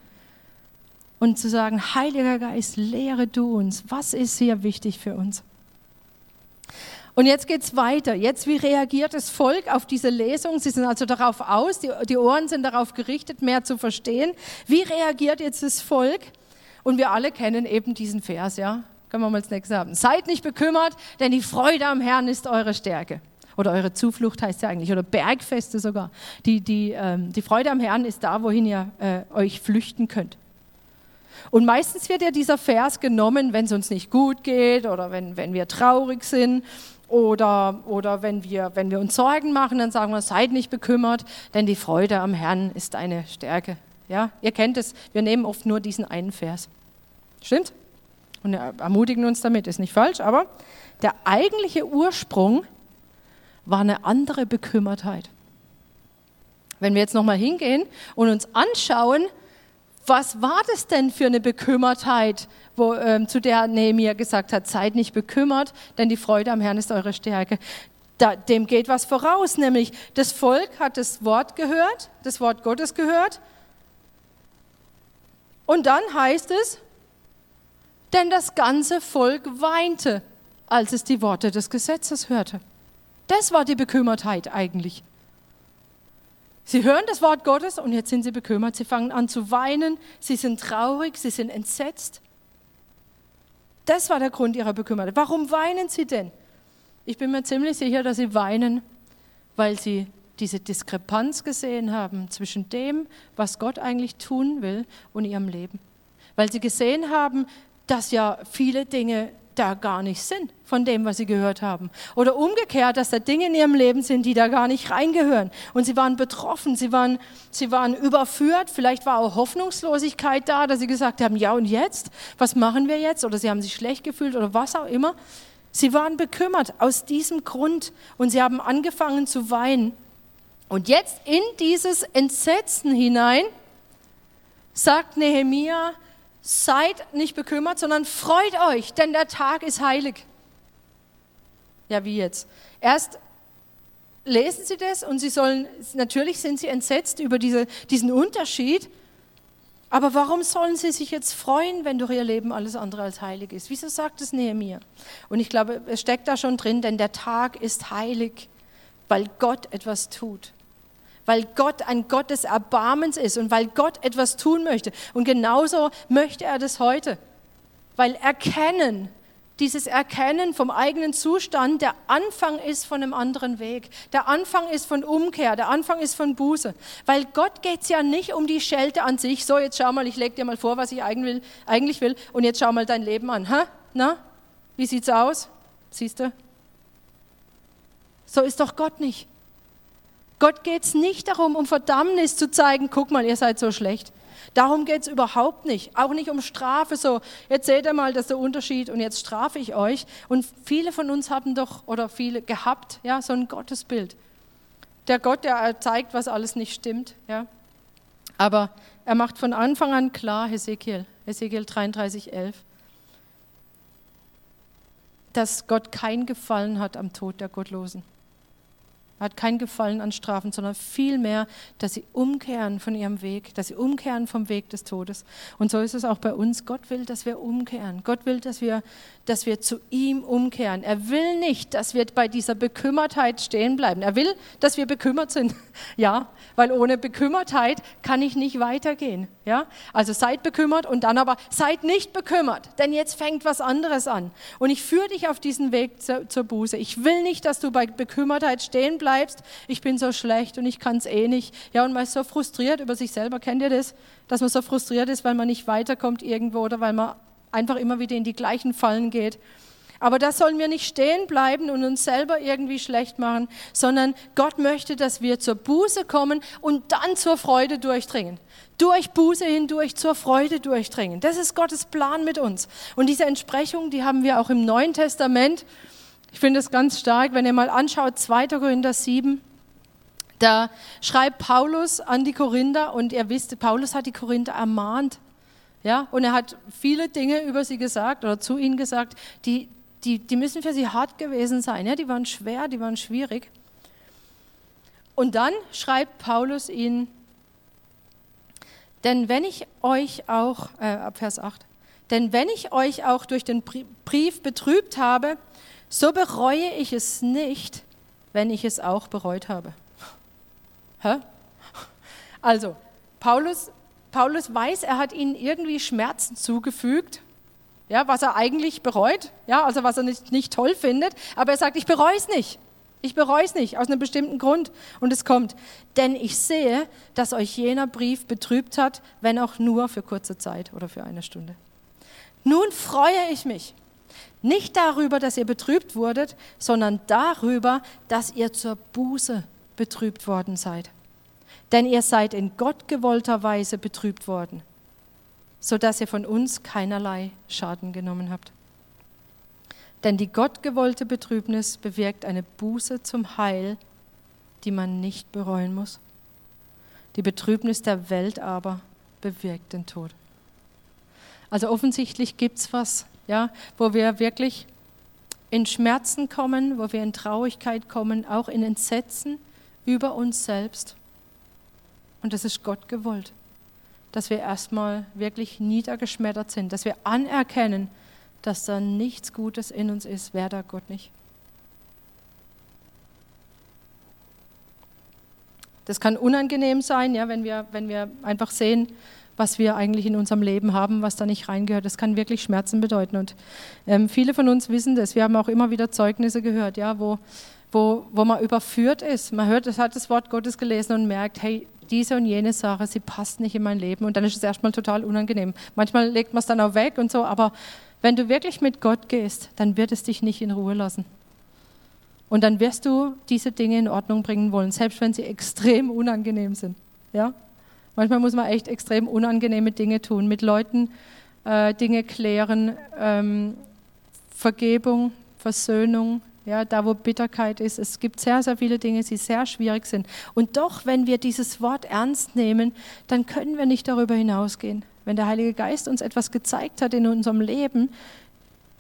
Speaker 1: Und zu sagen, Heiliger Geist, lehre du uns, was ist hier wichtig für uns. Und jetzt geht es weiter. Jetzt, wie reagiert das Volk auf diese Lesung? Sie sind also darauf aus, die, die Ohren sind darauf gerichtet, mehr zu verstehen. Wie reagiert jetzt das Volk? Und wir alle kennen eben diesen Vers, ja? Können wir mal als nächstes haben. Seid nicht bekümmert, denn die Freude am Herrn ist eure Stärke. Oder eure Zuflucht heißt ja eigentlich, oder Bergfeste sogar. Die, die, ähm, die Freude am Herrn ist da, wohin ihr äh, euch flüchten könnt. Und meistens wird ja dieser Vers genommen, wenn es uns nicht gut geht oder wenn, wenn wir traurig sind oder, oder wenn, wir, wenn wir uns Sorgen machen, dann sagen wir, seid nicht bekümmert, denn die Freude am Herrn ist eine Stärke. Ja, ihr kennt es, wir nehmen oft nur diesen einen Vers. Stimmt? Und ermutigen uns damit, ist nicht falsch, aber der eigentliche Ursprung war eine andere Bekümmertheit. Wenn wir jetzt nochmal hingehen und uns anschauen, was war das denn für eine Bekümmertheit, wo, ähm, zu der Nehemiah gesagt hat, seid nicht bekümmert, denn die Freude am Herrn ist eure Stärke. Da, dem geht was voraus, nämlich das Volk hat das Wort gehört, das Wort Gottes gehört. Und dann heißt es, denn das ganze Volk weinte, als es die Worte des Gesetzes hörte. Das war die Bekümmertheit eigentlich. Sie hören das Wort Gottes und jetzt sind sie bekümmert. Sie fangen an zu weinen, sie sind traurig, sie sind entsetzt. Das war der Grund ihrer Bekümmertheit. Warum weinen sie denn? Ich bin mir ziemlich sicher, dass sie weinen, weil sie diese Diskrepanz gesehen haben zwischen dem, was Gott eigentlich tun will und ihrem Leben. Weil sie gesehen haben, dass ja viele Dinge da gar nicht sind von dem, was sie gehört haben. Oder umgekehrt, dass da Dinge in ihrem Leben sind, die da gar nicht reingehören. Und sie waren betroffen, sie waren, sie waren überführt, vielleicht war auch Hoffnungslosigkeit da, dass sie gesagt haben, ja und jetzt, was machen wir jetzt? Oder sie haben sich schlecht gefühlt oder was auch immer. Sie waren bekümmert aus diesem Grund und sie haben angefangen zu weinen. Und jetzt in dieses Entsetzen hinein sagt Nehemia, seid nicht bekümmert, sondern freut euch, denn der Tag ist heilig. Ja, wie jetzt? Erst lesen sie das und sie sollen, natürlich sind sie entsetzt über diese, diesen Unterschied, aber warum sollen sie sich jetzt freuen, wenn durch ihr Leben alles andere als heilig ist? Wieso sagt es Nehemiah? Und ich glaube, es steckt da schon drin, denn der Tag ist heilig, weil Gott etwas tut. Weil Gott ein Gott des Erbarmens ist und weil Gott etwas tun möchte. Und genauso möchte er das heute. Weil erkennen, dieses Erkennen vom eigenen Zustand der Anfang ist von einem anderen Weg. Der Anfang ist von Umkehr, der Anfang ist von Buße. Weil Gott geht es ja nicht um die Schelte an sich. So, jetzt schau mal, ich lege dir mal vor, was ich eigentlich will und jetzt schau mal dein Leben an. Ha? Na? Wie sieht's aus? Siehst du? So ist doch Gott nicht. Gott geht es nicht darum, um Verdammnis zu zeigen, guck mal, ihr seid so schlecht. Darum geht es überhaupt nicht. Auch nicht um Strafe, so, jetzt seht ihr mal, das ist der Unterschied und jetzt strafe ich euch. Und viele von uns haben doch, oder viele gehabt, ja, so ein Gottesbild. Der Gott, der zeigt, was alles nicht stimmt, ja. Aber er macht von Anfang an klar, Hesekiel, Hesekiel 33, 11, dass Gott kein Gefallen hat am Tod der Gottlosen. Er hat kein Gefallen an Strafen, sondern vielmehr, dass sie umkehren von ihrem Weg, dass sie umkehren vom Weg des Todes. Und so ist es auch bei uns. Gott will, dass wir umkehren. Gott will, dass wir, dass wir zu ihm umkehren. Er will nicht, dass wir bei dieser Bekümmertheit stehen bleiben. Er will, dass wir bekümmert sind. Ja, weil ohne Bekümmertheit kann ich nicht weitergehen. Ja, also seid bekümmert und dann aber seid nicht bekümmert, denn jetzt fängt was anderes an. Und ich führe dich auf diesen Weg zur, zur Buße. Ich will nicht, dass du bei Bekümmertheit stehen bleibst bleibst, ich bin so schlecht und ich kann es eh nicht. Ja, und man ist so frustriert über sich selber. Kennt ihr das? Dass man so frustriert ist, weil man nicht weiterkommt irgendwo oder weil man einfach immer wieder in die gleichen Fallen geht. Aber da sollen wir nicht stehen bleiben und uns selber irgendwie schlecht machen, sondern Gott möchte, dass wir zur Buße kommen und dann zur Freude durchdringen. Durch Buße hindurch zur Freude durchdringen. Das ist Gottes Plan mit uns. Und diese Entsprechung, die haben wir auch im Neuen Testament. Ich finde es ganz stark, wenn ihr mal anschaut, 2. Korinther 7, da schreibt Paulus an die Korinther und ihr wisst, Paulus hat die Korinther ermahnt. Ja, und er hat viele Dinge über sie gesagt oder zu ihnen gesagt, die, die, die müssen für sie hart gewesen sein. Ja, die waren schwer, die waren schwierig. Und dann schreibt Paulus ihnen, denn wenn ich euch auch, äh, ab Vers 8, denn wenn ich euch auch durch den Brief betrübt habe, so bereue ich es nicht, wenn ich es auch bereut habe. Hä? Also, Paulus, Paulus weiß, er hat ihnen irgendwie Schmerzen zugefügt, ja, was er eigentlich bereut, ja, also was er nicht, nicht toll findet, aber er sagt, ich bereue es nicht. Ich bereue es nicht, aus einem bestimmten Grund. Und es kommt, denn ich sehe, dass euch jener Brief betrübt hat, wenn auch nur für kurze Zeit oder für eine Stunde. Nun freue ich mich, nicht darüber, dass ihr betrübt wurdet, sondern darüber, dass ihr zur Buße betrübt worden seid. Denn ihr seid in Gott gewollter Weise betrübt worden, sodass ihr von uns keinerlei Schaden genommen habt. Denn die gottgewollte Betrübnis bewirkt eine Buße zum Heil, die man nicht bereuen muss. Die Betrübnis der Welt aber bewirkt den Tod. Also offensichtlich gibt es was, ja, wo wir wirklich in Schmerzen kommen, wo wir in Traurigkeit kommen, auch in Entsetzen über uns selbst. Und das ist Gott gewollt, dass wir erstmal wirklich niedergeschmettert sind, dass wir anerkennen, dass da nichts Gutes in uns ist, wer da Gott nicht. Das kann unangenehm sein, ja, wenn, wir, wenn wir einfach sehen, was wir eigentlich in unserem Leben haben, was da nicht reingehört. Das kann wirklich Schmerzen bedeuten. Und ähm, viele von uns wissen das. Wir haben auch immer wieder Zeugnisse gehört, ja, wo, wo, wo man überführt ist. Man hört, es hat das Wort Gottes gelesen und merkt, hey, diese und jene Sache, sie passt nicht in mein Leben. Und dann ist es erstmal total unangenehm. Manchmal legt man es dann auch weg und so, aber wenn du wirklich mit Gott gehst, dann wird es dich nicht in Ruhe lassen. Und dann wirst du diese Dinge in Ordnung bringen wollen, selbst wenn sie extrem unangenehm sind. Ja? Manchmal muss man echt extrem unangenehme Dinge tun, mit Leuten äh, Dinge klären, ähm, Vergebung, Versöhnung, ja, da wo Bitterkeit ist. Es gibt sehr, sehr viele Dinge, die sehr schwierig sind. Und doch, wenn wir dieses Wort ernst nehmen, dann können wir nicht darüber hinausgehen. Wenn der Heilige Geist uns etwas gezeigt hat in unserem Leben,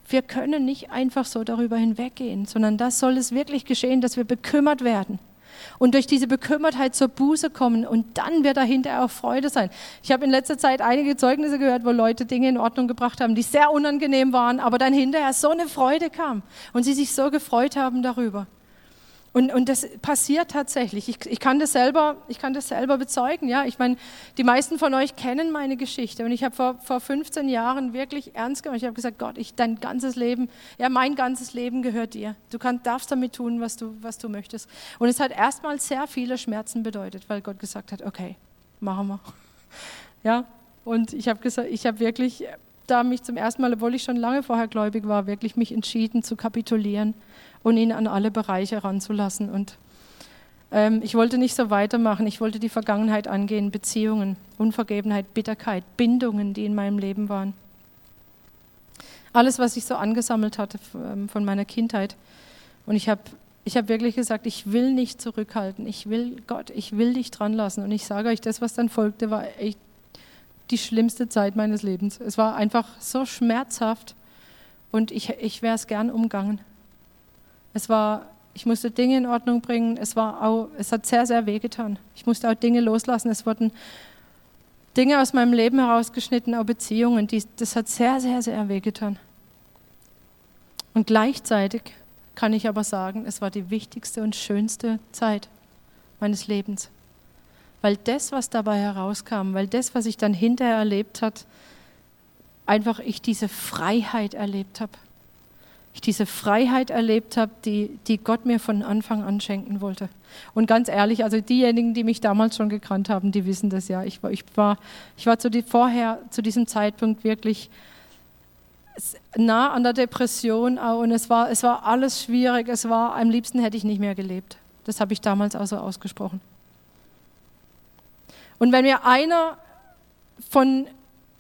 Speaker 1: wir können nicht einfach so darüber hinweggehen, sondern das soll es wirklich geschehen, dass wir bekümmert werden und durch diese Bekümmertheit zur Buße kommen und dann wird dahinter auch Freude sein. Ich habe in letzter Zeit einige Zeugnisse gehört, wo Leute Dinge in Ordnung gebracht haben, die sehr unangenehm waren, aber dann hinterher so eine Freude kam und sie sich so gefreut haben darüber. Und, und das passiert tatsächlich. Ich, ich, kann das selber, ich kann das selber bezeugen. Ja? Ich meine, die meisten von euch kennen meine Geschichte. Und ich habe vor, vor 15 Jahren wirklich ernst gemacht. Ich habe gesagt, Gott, ich, dein ganzes Leben, ja, mein ganzes Leben gehört dir. Du kann, darfst damit tun, was du, was du möchtest. Und es hat erstmal sehr viele Schmerzen bedeutet, weil Gott gesagt hat, okay, machen wir. Ja, und ich habe gesagt, ich habe wirklich da mich zum ersten Mal, obwohl ich schon lange vorher gläubig war, wirklich mich entschieden zu kapitulieren und ihn an alle Bereiche ranzulassen. Und ähm, ich wollte nicht so weitermachen. Ich wollte die Vergangenheit angehen, Beziehungen, Unvergebenheit, Bitterkeit, Bindungen, die in meinem Leben waren. Alles, was ich so angesammelt hatte ähm, von meiner Kindheit. Und ich habe ich hab wirklich gesagt, ich will nicht zurückhalten. Ich will, Gott, ich will dich dran lassen. Und ich sage euch, das, was dann folgte, war echt die schlimmste Zeit meines Lebens. Es war einfach so schmerzhaft und ich, ich wäre es gern umgangen. Es war, ich musste Dinge in Ordnung bringen. Es war auch, es hat sehr, sehr wehgetan. Ich musste auch Dinge loslassen. Es wurden Dinge aus meinem Leben herausgeschnitten, auch Beziehungen. Die, das hat sehr, sehr, sehr wehgetan. Und gleichzeitig kann ich aber sagen, es war die wichtigste und schönste Zeit meines Lebens. Weil das, was dabei herauskam, weil das, was ich dann hinterher erlebt hat, einfach ich diese Freiheit erlebt habe ich diese Freiheit erlebt habe, die, die Gott mir von Anfang an schenken wollte. Und ganz ehrlich, also diejenigen, die mich damals schon gekannt haben, die wissen das ja. Ich war, ich war, ich war zu die, vorher zu diesem Zeitpunkt wirklich nah an der Depression und es war, es war alles schwierig. Es war, am liebsten hätte ich nicht mehr gelebt. Das habe ich damals auch so ausgesprochen. Und wenn mir einer von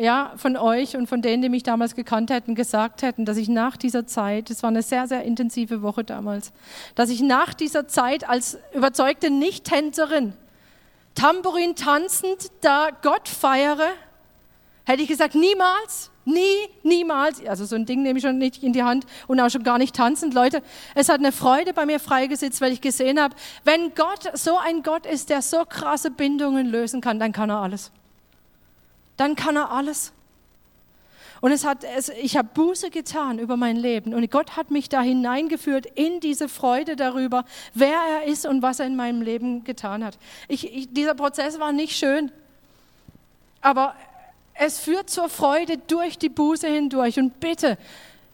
Speaker 1: ja, von euch und von denen, die mich damals gekannt hätten, gesagt hätten, dass ich nach dieser Zeit, es war eine sehr, sehr intensive Woche damals, dass ich nach dieser Zeit als überzeugte Nicht-Tänzerin, Tambourin tanzend, da Gott feiere, hätte ich gesagt, niemals, nie, niemals, also so ein Ding nehme ich schon nicht in die Hand und auch schon gar nicht tanzend. Leute, es hat eine Freude bei mir freigesetzt, weil ich gesehen habe, wenn Gott so ein Gott ist, der so krasse Bindungen lösen kann, dann kann er alles dann kann er alles. Und es hat, es, ich habe Buße getan über mein Leben und Gott hat mich da hineingeführt in diese Freude darüber, wer er ist und was er in meinem Leben getan hat. Ich, ich, dieser Prozess war nicht schön, aber es führt zur Freude durch die Buße hindurch. Und bitte,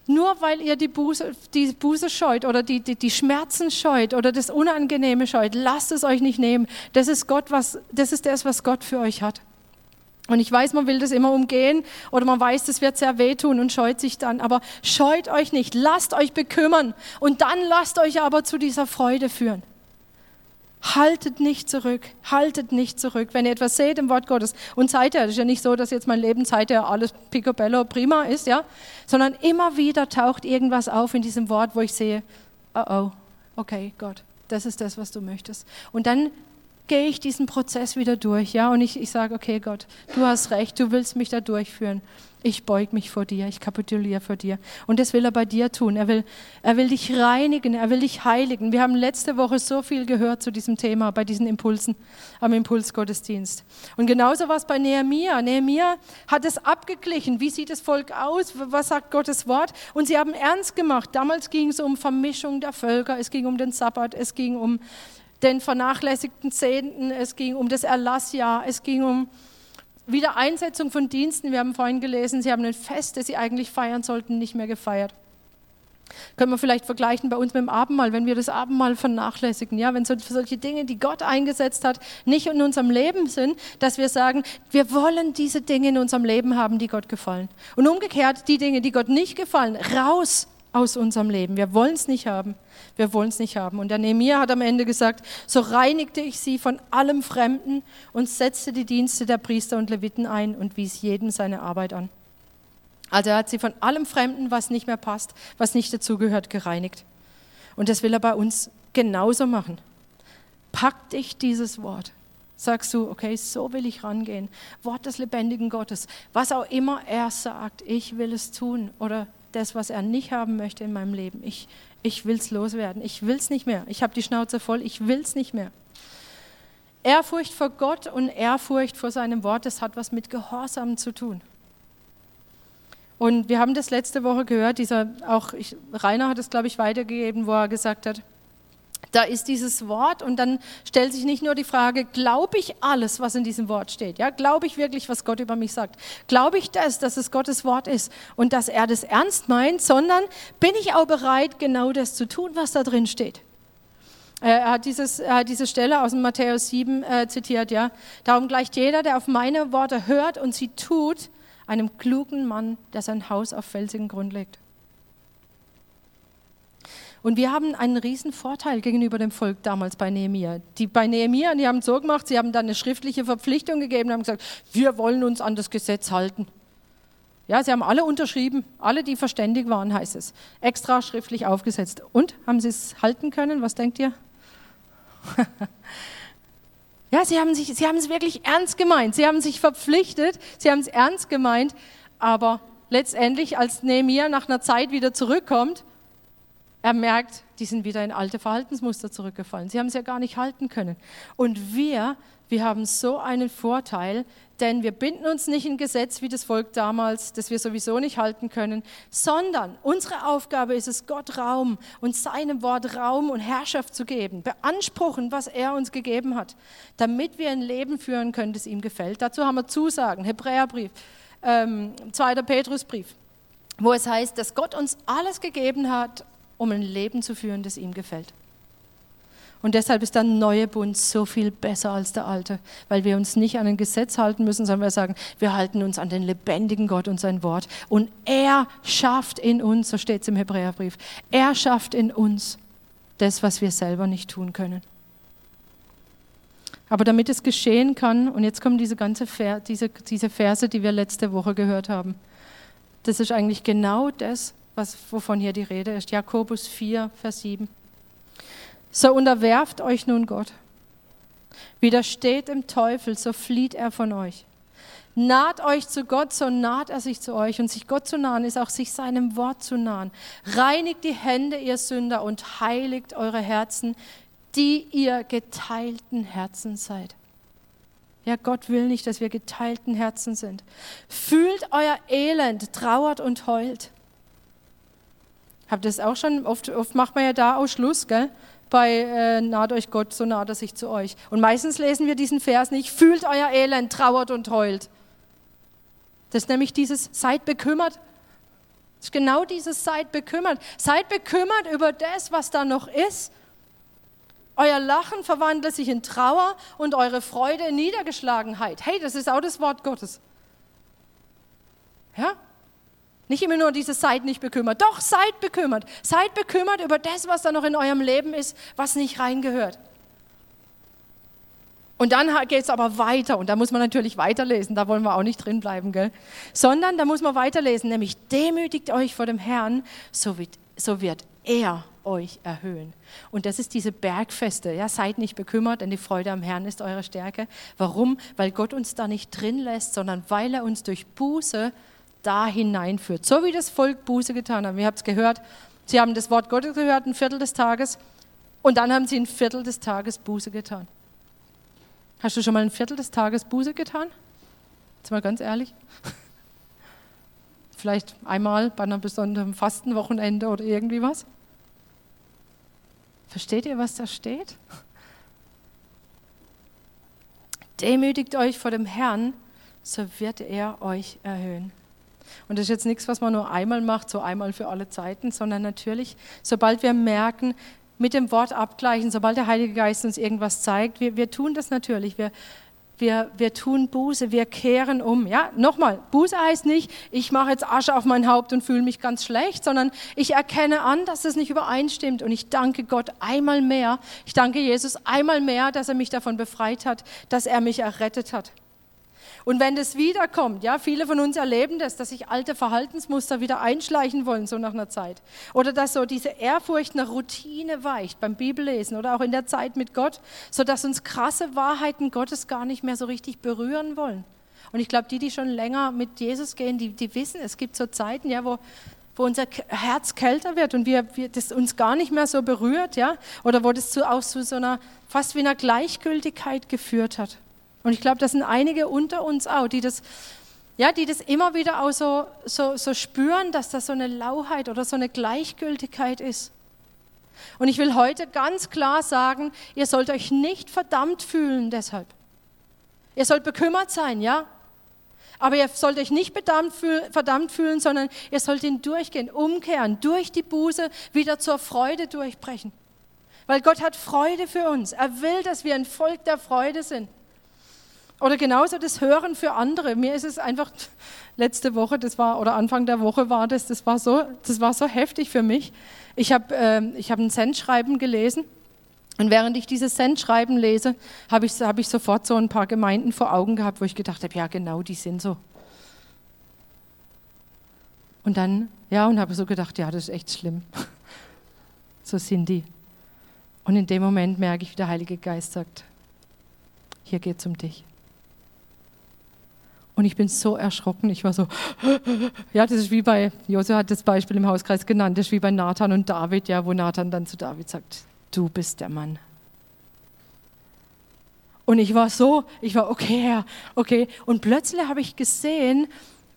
Speaker 1: nur weil ihr die Buße, die Buße scheut oder die, die, die Schmerzen scheut oder das Unangenehme scheut, lasst es euch nicht nehmen. Das ist, Gott, was, das ist das, was Gott für euch hat. Und ich weiß, man will das immer umgehen oder man weiß, das wird sehr wehtun und scheut sich dann. Aber scheut euch nicht, lasst euch bekümmern und dann lasst euch aber zu dieser Freude führen. Haltet nicht zurück, haltet nicht zurück. Wenn ihr etwas seht im Wort Gottes und seither, das ist ja nicht so, dass jetzt mein Leben seither alles picobello prima ist, ja, sondern immer wieder taucht irgendwas auf in diesem Wort, wo ich sehe, oh oh, okay, Gott, das ist das, was du möchtest. Und dann gehe ich diesen Prozess wieder durch, ja, und ich, ich sage, okay, Gott, du hast recht, du willst mich da durchführen. Ich beug mich vor dir, ich kapituliere vor dir. Und das will er bei dir tun. Er will, er will dich reinigen, er will dich heiligen. Wir haben letzte Woche so viel gehört zu diesem Thema, bei diesen Impulsen am Impulsgottesdienst. Und genauso war es bei Nehemia. Nehemia hat es abgeglichen. Wie sieht das Volk aus? Was sagt Gottes Wort? Und sie haben ernst gemacht. Damals ging es um Vermischung der Völker, es ging um den Sabbat, es ging um den vernachlässigten Zehnten, es ging um das Erlassjahr, es ging um Wiedereinsetzung von Diensten. Wir haben vorhin gelesen, sie haben ein Fest, das sie eigentlich feiern sollten, nicht mehr gefeiert. Können wir vielleicht vergleichen bei uns mit dem Abendmahl, wenn wir das Abendmahl vernachlässigen, ja, wenn so, solche Dinge, die Gott eingesetzt hat, nicht in unserem Leben sind, dass wir sagen, wir wollen diese Dinge in unserem Leben haben, die Gott gefallen. Und umgekehrt, die Dinge, die Gott nicht gefallen, raus aus unserem Leben. Wir wollen es nicht haben. Wir wollen es nicht haben. Und der Nehemiah hat am Ende gesagt, so reinigte ich sie von allem Fremden und setzte die Dienste der Priester und Leviten ein und wies jedem seine Arbeit an. Also er hat sie von allem Fremden, was nicht mehr passt, was nicht dazugehört, gereinigt. Und das will er bei uns genauso machen. Pack dich dieses Wort. Sagst du, okay, so will ich rangehen. Wort des lebendigen Gottes. Was auch immer er sagt, ich will es tun. Oder das, was er nicht haben möchte in meinem Leben. Ich, ich will es loswerden. Ich will es nicht mehr. Ich habe die Schnauze voll. Ich will es nicht mehr. Ehrfurcht vor Gott und Ehrfurcht vor seinem Wort, das hat was mit Gehorsam zu tun. Und wir haben das letzte Woche gehört, dieser, auch ich, Rainer hat es, glaube ich, weitergegeben, wo er gesagt hat, da ist dieses Wort und dann stellt sich nicht nur die Frage, glaube ich alles, was in diesem Wort steht? Ja, glaube ich wirklich, was Gott über mich sagt? Glaube ich das, dass es Gottes Wort ist und dass er das ernst meint, sondern bin ich auch bereit, genau das zu tun, was da drin steht? Er hat, dieses, er hat diese Stelle aus dem Matthäus 7 äh, zitiert, ja. Darum gleicht jeder, der auf meine Worte hört und sie tut, einem klugen Mann, der sein Haus auf felsigen Grund legt. Und wir haben einen riesen Vorteil gegenüber dem Volk damals bei Nehemia. Die bei Nehemia, die haben so gemacht, sie haben dann eine schriftliche Verpflichtung gegeben und haben gesagt, wir wollen uns an das Gesetz halten. Ja, sie haben alle unterschrieben, alle, die verständig waren, heißt es. Extra schriftlich aufgesetzt. Und haben sie es halten können? Was denkt ihr? Ja, sie haben, sich, sie haben es wirklich ernst gemeint. Sie haben sich verpflichtet, sie haben es ernst gemeint, aber letztendlich, als Nehemiah nach einer Zeit wieder zurückkommt, er merkt, die sind wieder in alte Verhaltensmuster zurückgefallen. Sie haben es ja gar nicht halten können. Und wir, wir haben so einen Vorteil, denn wir binden uns nicht in Gesetz wie das Volk damals, das wir sowieso nicht halten können, sondern unsere Aufgabe ist es, Gott Raum und seinem Wort Raum und Herrschaft zu geben, beanspruchen, was er uns gegeben hat, damit wir ein Leben führen können, das ihm gefällt. Dazu haben wir Zusagen, Hebräerbrief, ähm, 2. Petrusbrief, wo es heißt, dass Gott uns alles gegeben hat, um ein Leben zu führen, das ihm gefällt. Und deshalb ist der neue Bund so viel besser als der alte, weil wir uns nicht an ein Gesetz halten müssen, sondern wir sagen, wir halten uns an den lebendigen Gott und sein Wort. Und er schafft in uns, so steht es im Hebräerbrief, er schafft in uns das, was wir selber nicht tun können. Aber damit es geschehen kann, und jetzt kommen diese, ganze Ver, diese, diese Verse, die wir letzte Woche gehört haben, das ist eigentlich genau das, was, wovon hier die Rede ist. Jakobus 4, Vers 7. So unterwerft euch nun Gott. Widersteht dem Teufel, so flieht er von euch. Naht euch zu Gott, so naht er sich zu euch. Und sich Gott zu nahen, ist auch sich seinem Wort zu nahen. Reinigt die Hände, ihr Sünder, und heiligt eure Herzen, die ihr geteilten Herzen seid. Ja, Gott will nicht, dass wir geteilten Herzen sind. Fühlt euer Elend, trauert und heult. Habt das auch schon? Oft, oft macht man ja da auch Schluss, gell? bei äh, naht euch Gott, so naht er sich zu euch. Und meistens lesen wir diesen Vers nicht, fühlt euer Elend, trauert und heult. Das ist nämlich dieses, seid bekümmert. Das ist genau dieses, seid bekümmert. Seid bekümmert über das, was da noch ist. Euer Lachen verwandelt sich in Trauer und eure Freude in Niedergeschlagenheit. Hey, das ist auch das Wort Gottes. Ja, nicht immer nur diese seid nicht bekümmert. Doch, seid bekümmert. Seid bekümmert über das, was da noch in eurem Leben ist, was nicht reingehört. Und dann geht es aber weiter und da muss man natürlich weiterlesen, da wollen wir auch nicht drin bleiben, gell? Sondern da muss man weiterlesen, nämlich demütigt euch vor dem Herrn, so wird, so wird er euch erhöhen. Und das ist diese Bergfeste. Ja, seid nicht bekümmert, denn die Freude am Herrn ist eure Stärke. Warum? Weil Gott uns da nicht drin lässt, sondern weil er uns durch Buße da hineinführt. So wie das Volk Buße getan hat. Ihr habt es gehört, sie haben das Wort Gottes gehört, ein Viertel des Tages, und dann haben sie ein Viertel des Tages Buße getan. Hast du schon mal ein Viertel des Tages Buße getan? Jetzt mal ganz ehrlich. Vielleicht einmal bei einem besonderen Fastenwochenende oder irgendwie was. Versteht ihr, was da steht? Demütigt euch vor dem Herrn, so wird er euch erhöhen. Und das ist jetzt nichts, was man nur einmal macht, so einmal für alle Zeiten, sondern natürlich, sobald wir merken, mit dem Wort abgleichen, sobald der Heilige Geist uns irgendwas zeigt, wir, wir tun das natürlich. Wir, wir, wir tun Buße, wir kehren um. Ja, nochmal, Buße heißt nicht, ich mache jetzt Asche auf mein Haupt und fühle mich ganz schlecht, sondern ich erkenne an, dass es nicht übereinstimmt und ich danke Gott einmal mehr. Ich danke Jesus einmal mehr, dass er mich davon befreit hat, dass er mich errettet hat. Und wenn das wiederkommt, ja, viele von uns erleben das, dass sich alte Verhaltensmuster wieder einschleichen wollen, so nach einer Zeit. Oder dass so diese Ehrfurcht nach Routine weicht beim Bibellesen oder auch in der Zeit mit Gott, sodass uns krasse Wahrheiten Gottes gar nicht mehr so richtig berühren wollen. Und ich glaube, die, die schon länger mit Jesus gehen, die, die wissen, es gibt so Zeiten, ja, wo, wo unser Herz kälter wird und wir, wir, das uns gar nicht mehr so berührt, ja, oder wo das zu, auch zu so einer, fast wie einer Gleichgültigkeit geführt hat. Und ich glaube, das sind einige unter uns auch, die das, ja, die das immer wieder auch so, so, so spüren, dass das so eine Lauheit oder so eine Gleichgültigkeit ist. Und ich will heute ganz klar sagen, ihr sollt euch nicht verdammt fühlen deshalb. Ihr sollt bekümmert sein, ja. Aber ihr sollt euch nicht verdammt fühlen, sondern ihr sollt ihn durchgehen, umkehren, durch die Buße wieder zur Freude durchbrechen. Weil Gott hat Freude für uns. Er will, dass wir ein Volk der Freude sind. Oder genauso das Hören für andere. Mir ist es einfach letzte Woche, das war oder Anfang der Woche war das, das war so, das war so heftig für mich. Ich habe äh, ich hab ein Sendschreiben gelesen und während ich dieses Sendschreiben lese, habe ich, hab ich sofort so ein paar Gemeinden vor Augen gehabt, wo ich gedacht habe, ja genau, die sind so. Und dann, ja, und habe so gedacht, ja, das ist echt schlimm. so sind die. Und in dem Moment merke ich, wie der Heilige Geist sagt, hier geht es um dich. Und ich bin so erschrocken. Ich war so, ja, das ist wie bei, Josua hat das Beispiel im Hauskreis genannt, das ist wie bei Nathan und David, ja, wo Nathan dann zu David sagt, du bist der Mann. Und ich war so, ich war, okay, Herr, okay. Und plötzlich habe ich gesehen,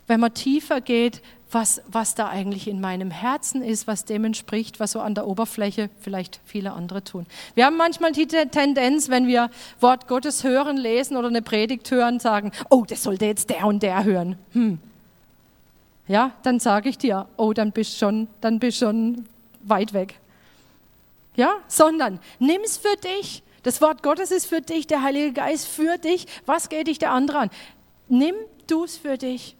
Speaker 1: wenn man tiefer geht, was, was da eigentlich in meinem Herzen ist, was dem entspricht, was so an der Oberfläche vielleicht viele andere tun. Wir haben manchmal die Tendenz, wenn wir Wort Gottes hören, lesen oder eine Predigt hören, sagen, oh, das sollte jetzt der und der hören. Hm. Ja, dann sage ich dir, oh, dann bist schon, dann bist schon weit weg. Ja, sondern nimm es für dich. Das Wort Gottes ist für dich, der Heilige Geist für dich. Was geht dich der andere an? Nimm du es für dich.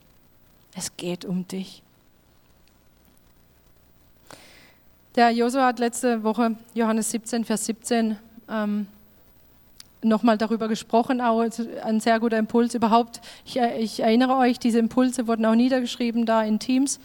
Speaker 1: Es geht um dich. Der Josua hat letzte Woche, Johannes 17, Vers 17, ähm, nochmal darüber gesprochen, auch ein sehr guter Impuls überhaupt. Ich, ich, erinnere euch, diese Impulse wurden auch niedergeschrieben da in Teams.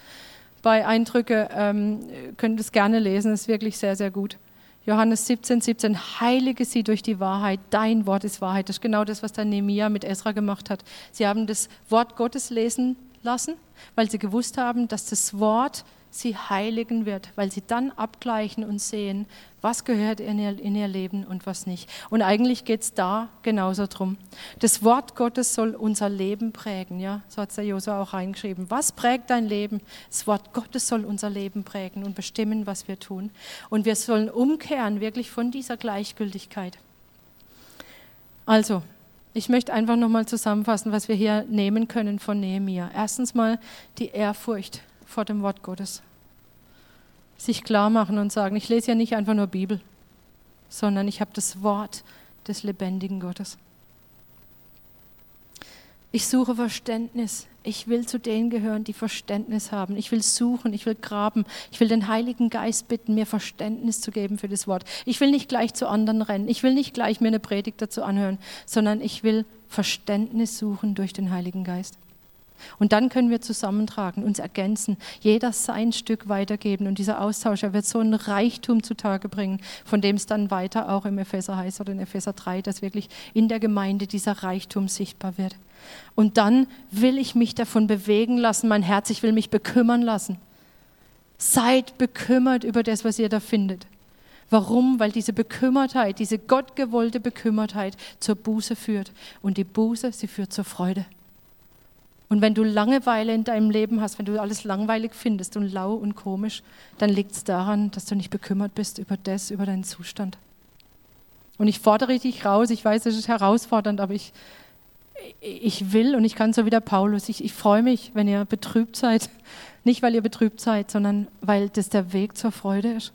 Speaker 1: Bei Eindrücke ähm, könnt ihr es gerne lesen, ist wirklich sehr, sehr gut. Johannes 17, 17, heilige sie durch die Wahrheit, dein Wort ist Wahrheit. Das ist genau das, was der Nehemiah mit Esra gemacht hat. Sie haben das Wort Gottes lesen lassen, weil sie gewusst haben, dass das Wort sie heiligen wird, weil sie dann abgleichen und sehen, was gehört in ihr, in ihr Leben und was nicht. Und eigentlich geht es da genauso drum. Das Wort Gottes soll unser Leben prägen, ja, so hat es der Josua auch reingeschrieben. Was prägt dein Leben? Das Wort Gottes soll unser Leben prägen und bestimmen, was wir tun. Und wir sollen umkehren wirklich von dieser Gleichgültigkeit. Also, ich möchte einfach nochmal zusammenfassen, was wir hier nehmen können von Nehemiah. Erstens mal die Ehrfurcht vor dem Wort Gottes. Sich klar machen und sagen, ich lese ja nicht einfach nur Bibel, sondern ich habe das Wort des lebendigen Gottes. Ich suche Verständnis. Ich will zu denen gehören, die Verständnis haben. Ich will suchen, ich will graben. Ich will den Heiligen Geist bitten, mir Verständnis zu geben für das Wort. Ich will nicht gleich zu anderen rennen. Ich will nicht gleich mir eine Predigt dazu anhören, sondern ich will Verständnis suchen durch den Heiligen Geist. Und dann können wir zusammentragen, uns ergänzen, jeder sein Stück weitergeben. Und dieser Austausch, er wird so einen Reichtum zutage bringen, von dem es dann weiter auch im Epheser heißt oder in Epheser 3, dass wirklich in der Gemeinde dieser Reichtum sichtbar wird. Und dann will ich mich davon bewegen lassen, mein Herz, ich will mich bekümmern lassen. Seid bekümmert über das, was ihr da findet. Warum? Weil diese Bekümmertheit, diese gottgewollte Bekümmertheit zur Buße führt. Und die Buße, sie führt zur Freude. Und wenn du Langeweile in deinem Leben hast, wenn du alles langweilig findest und lau und komisch, dann liegt es daran, dass du nicht bekümmert bist über das, über deinen Zustand. Und ich fordere dich raus, ich weiß, es ist herausfordernd, aber ich, ich will und ich kann so wie der Paulus, ich, ich freue mich, wenn ihr betrübt seid. Nicht, weil ihr betrübt seid, sondern weil das der Weg zur Freude ist.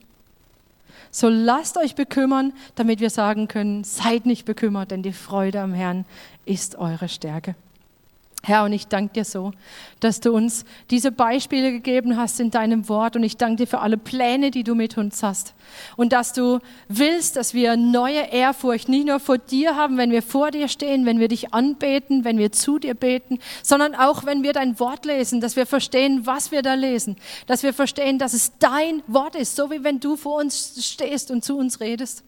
Speaker 1: So lasst euch bekümmern, damit wir sagen können, seid nicht bekümmert, denn die Freude am Herrn ist eure Stärke. Herr, und ich danke dir so, dass du uns diese Beispiele gegeben hast in deinem Wort. Und ich danke dir für alle Pläne, die du mit uns hast. Und dass du willst, dass wir neue Ehrfurcht nicht nur vor dir haben, wenn wir vor dir stehen, wenn wir dich anbeten, wenn wir zu dir beten, sondern auch, wenn wir dein Wort lesen, dass wir verstehen, was wir da lesen. Dass wir verstehen, dass es dein Wort ist, so wie wenn du vor uns stehst und zu uns redest.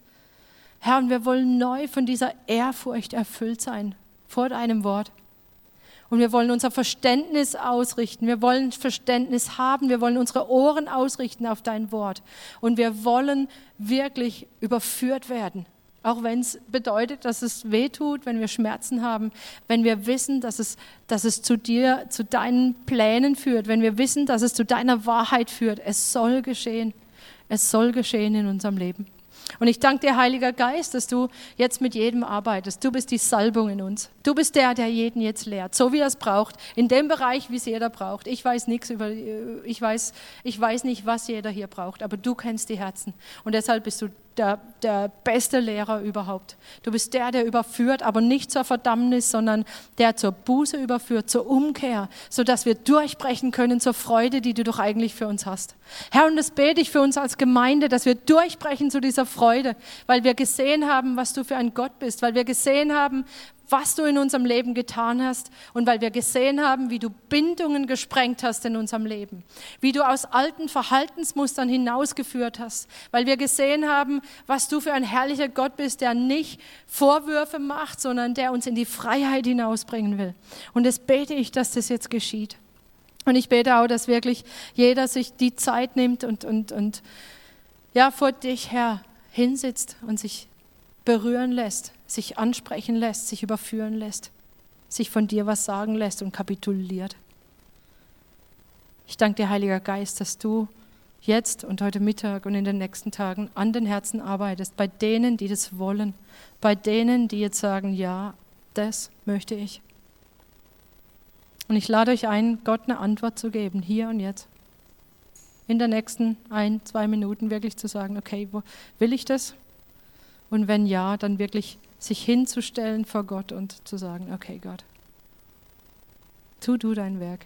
Speaker 1: Herr, und wir wollen neu von dieser Ehrfurcht erfüllt sein vor deinem Wort. Und wir wollen unser Verständnis ausrichten. Wir wollen Verständnis haben. Wir wollen unsere Ohren ausrichten auf dein Wort. Und wir wollen wirklich überführt werden. Auch wenn es bedeutet, dass es weh tut, wenn wir Schmerzen haben, wenn wir wissen, dass es, dass es zu dir, zu deinen Plänen führt, wenn wir wissen, dass es zu deiner Wahrheit führt. Es soll geschehen. Es soll geschehen in unserem Leben. Und ich danke dir, Heiliger Geist, dass du jetzt mit jedem arbeitest. Du bist die Salbung in uns. Du bist der, der jeden jetzt lehrt, so wie er es braucht, in dem Bereich, wie es jeder braucht. Ich weiß nichts über, ich weiß, ich weiß nicht, was jeder hier braucht, aber du kennst die Herzen. Und deshalb bist du der, der beste Lehrer überhaupt. Du bist der, der überführt, aber nicht zur Verdammnis, sondern der zur Buße überführt, zur Umkehr, sodass wir durchbrechen können zur Freude, die du doch eigentlich für uns hast. Herr, und das bete ich für uns als Gemeinde, dass wir durchbrechen zu dieser Freude, weil wir gesehen haben, was du für ein Gott bist, weil wir gesehen haben, was du in unserem Leben getan hast und weil wir gesehen haben, wie du Bindungen gesprengt hast in unserem Leben, wie du aus alten Verhaltensmustern hinausgeführt hast, weil wir gesehen haben, was du für ein herrlicher Gott bist, der nicht Vorwürfe macht, sondern der uns in die Freiheit hinausbringen will. Und das bete ich, dass das jetzt geschieht. Und ich bete auch, dass wirklich jeder sich die Zeit nimmt und, und, und ja, vor dich, Herr, hinsitzt und sich berühren lässt, sich ansprechen lässt, sich überführen lässt, sich von dir was sagen lässt und kapituliert. Ich danke dir, Heiliger Geist, dass du jetzt und heute Mittag und in den nächsten Tagen an den Herzen arbeitest, bei denen, die das wollen, bei denen, die jetzt sagen, ja, das möchte ich. Und ich lade euch ein, Gott eine Antwort zu geben, hier und jetzt. In den nächsten ein, zwei Minuten wirklich zu sagen, okay, will ich das? Und wenn ja, dann wirklich sich hinzustellen vor Gott und zu sagen, okay Gott, tu du dein Werk.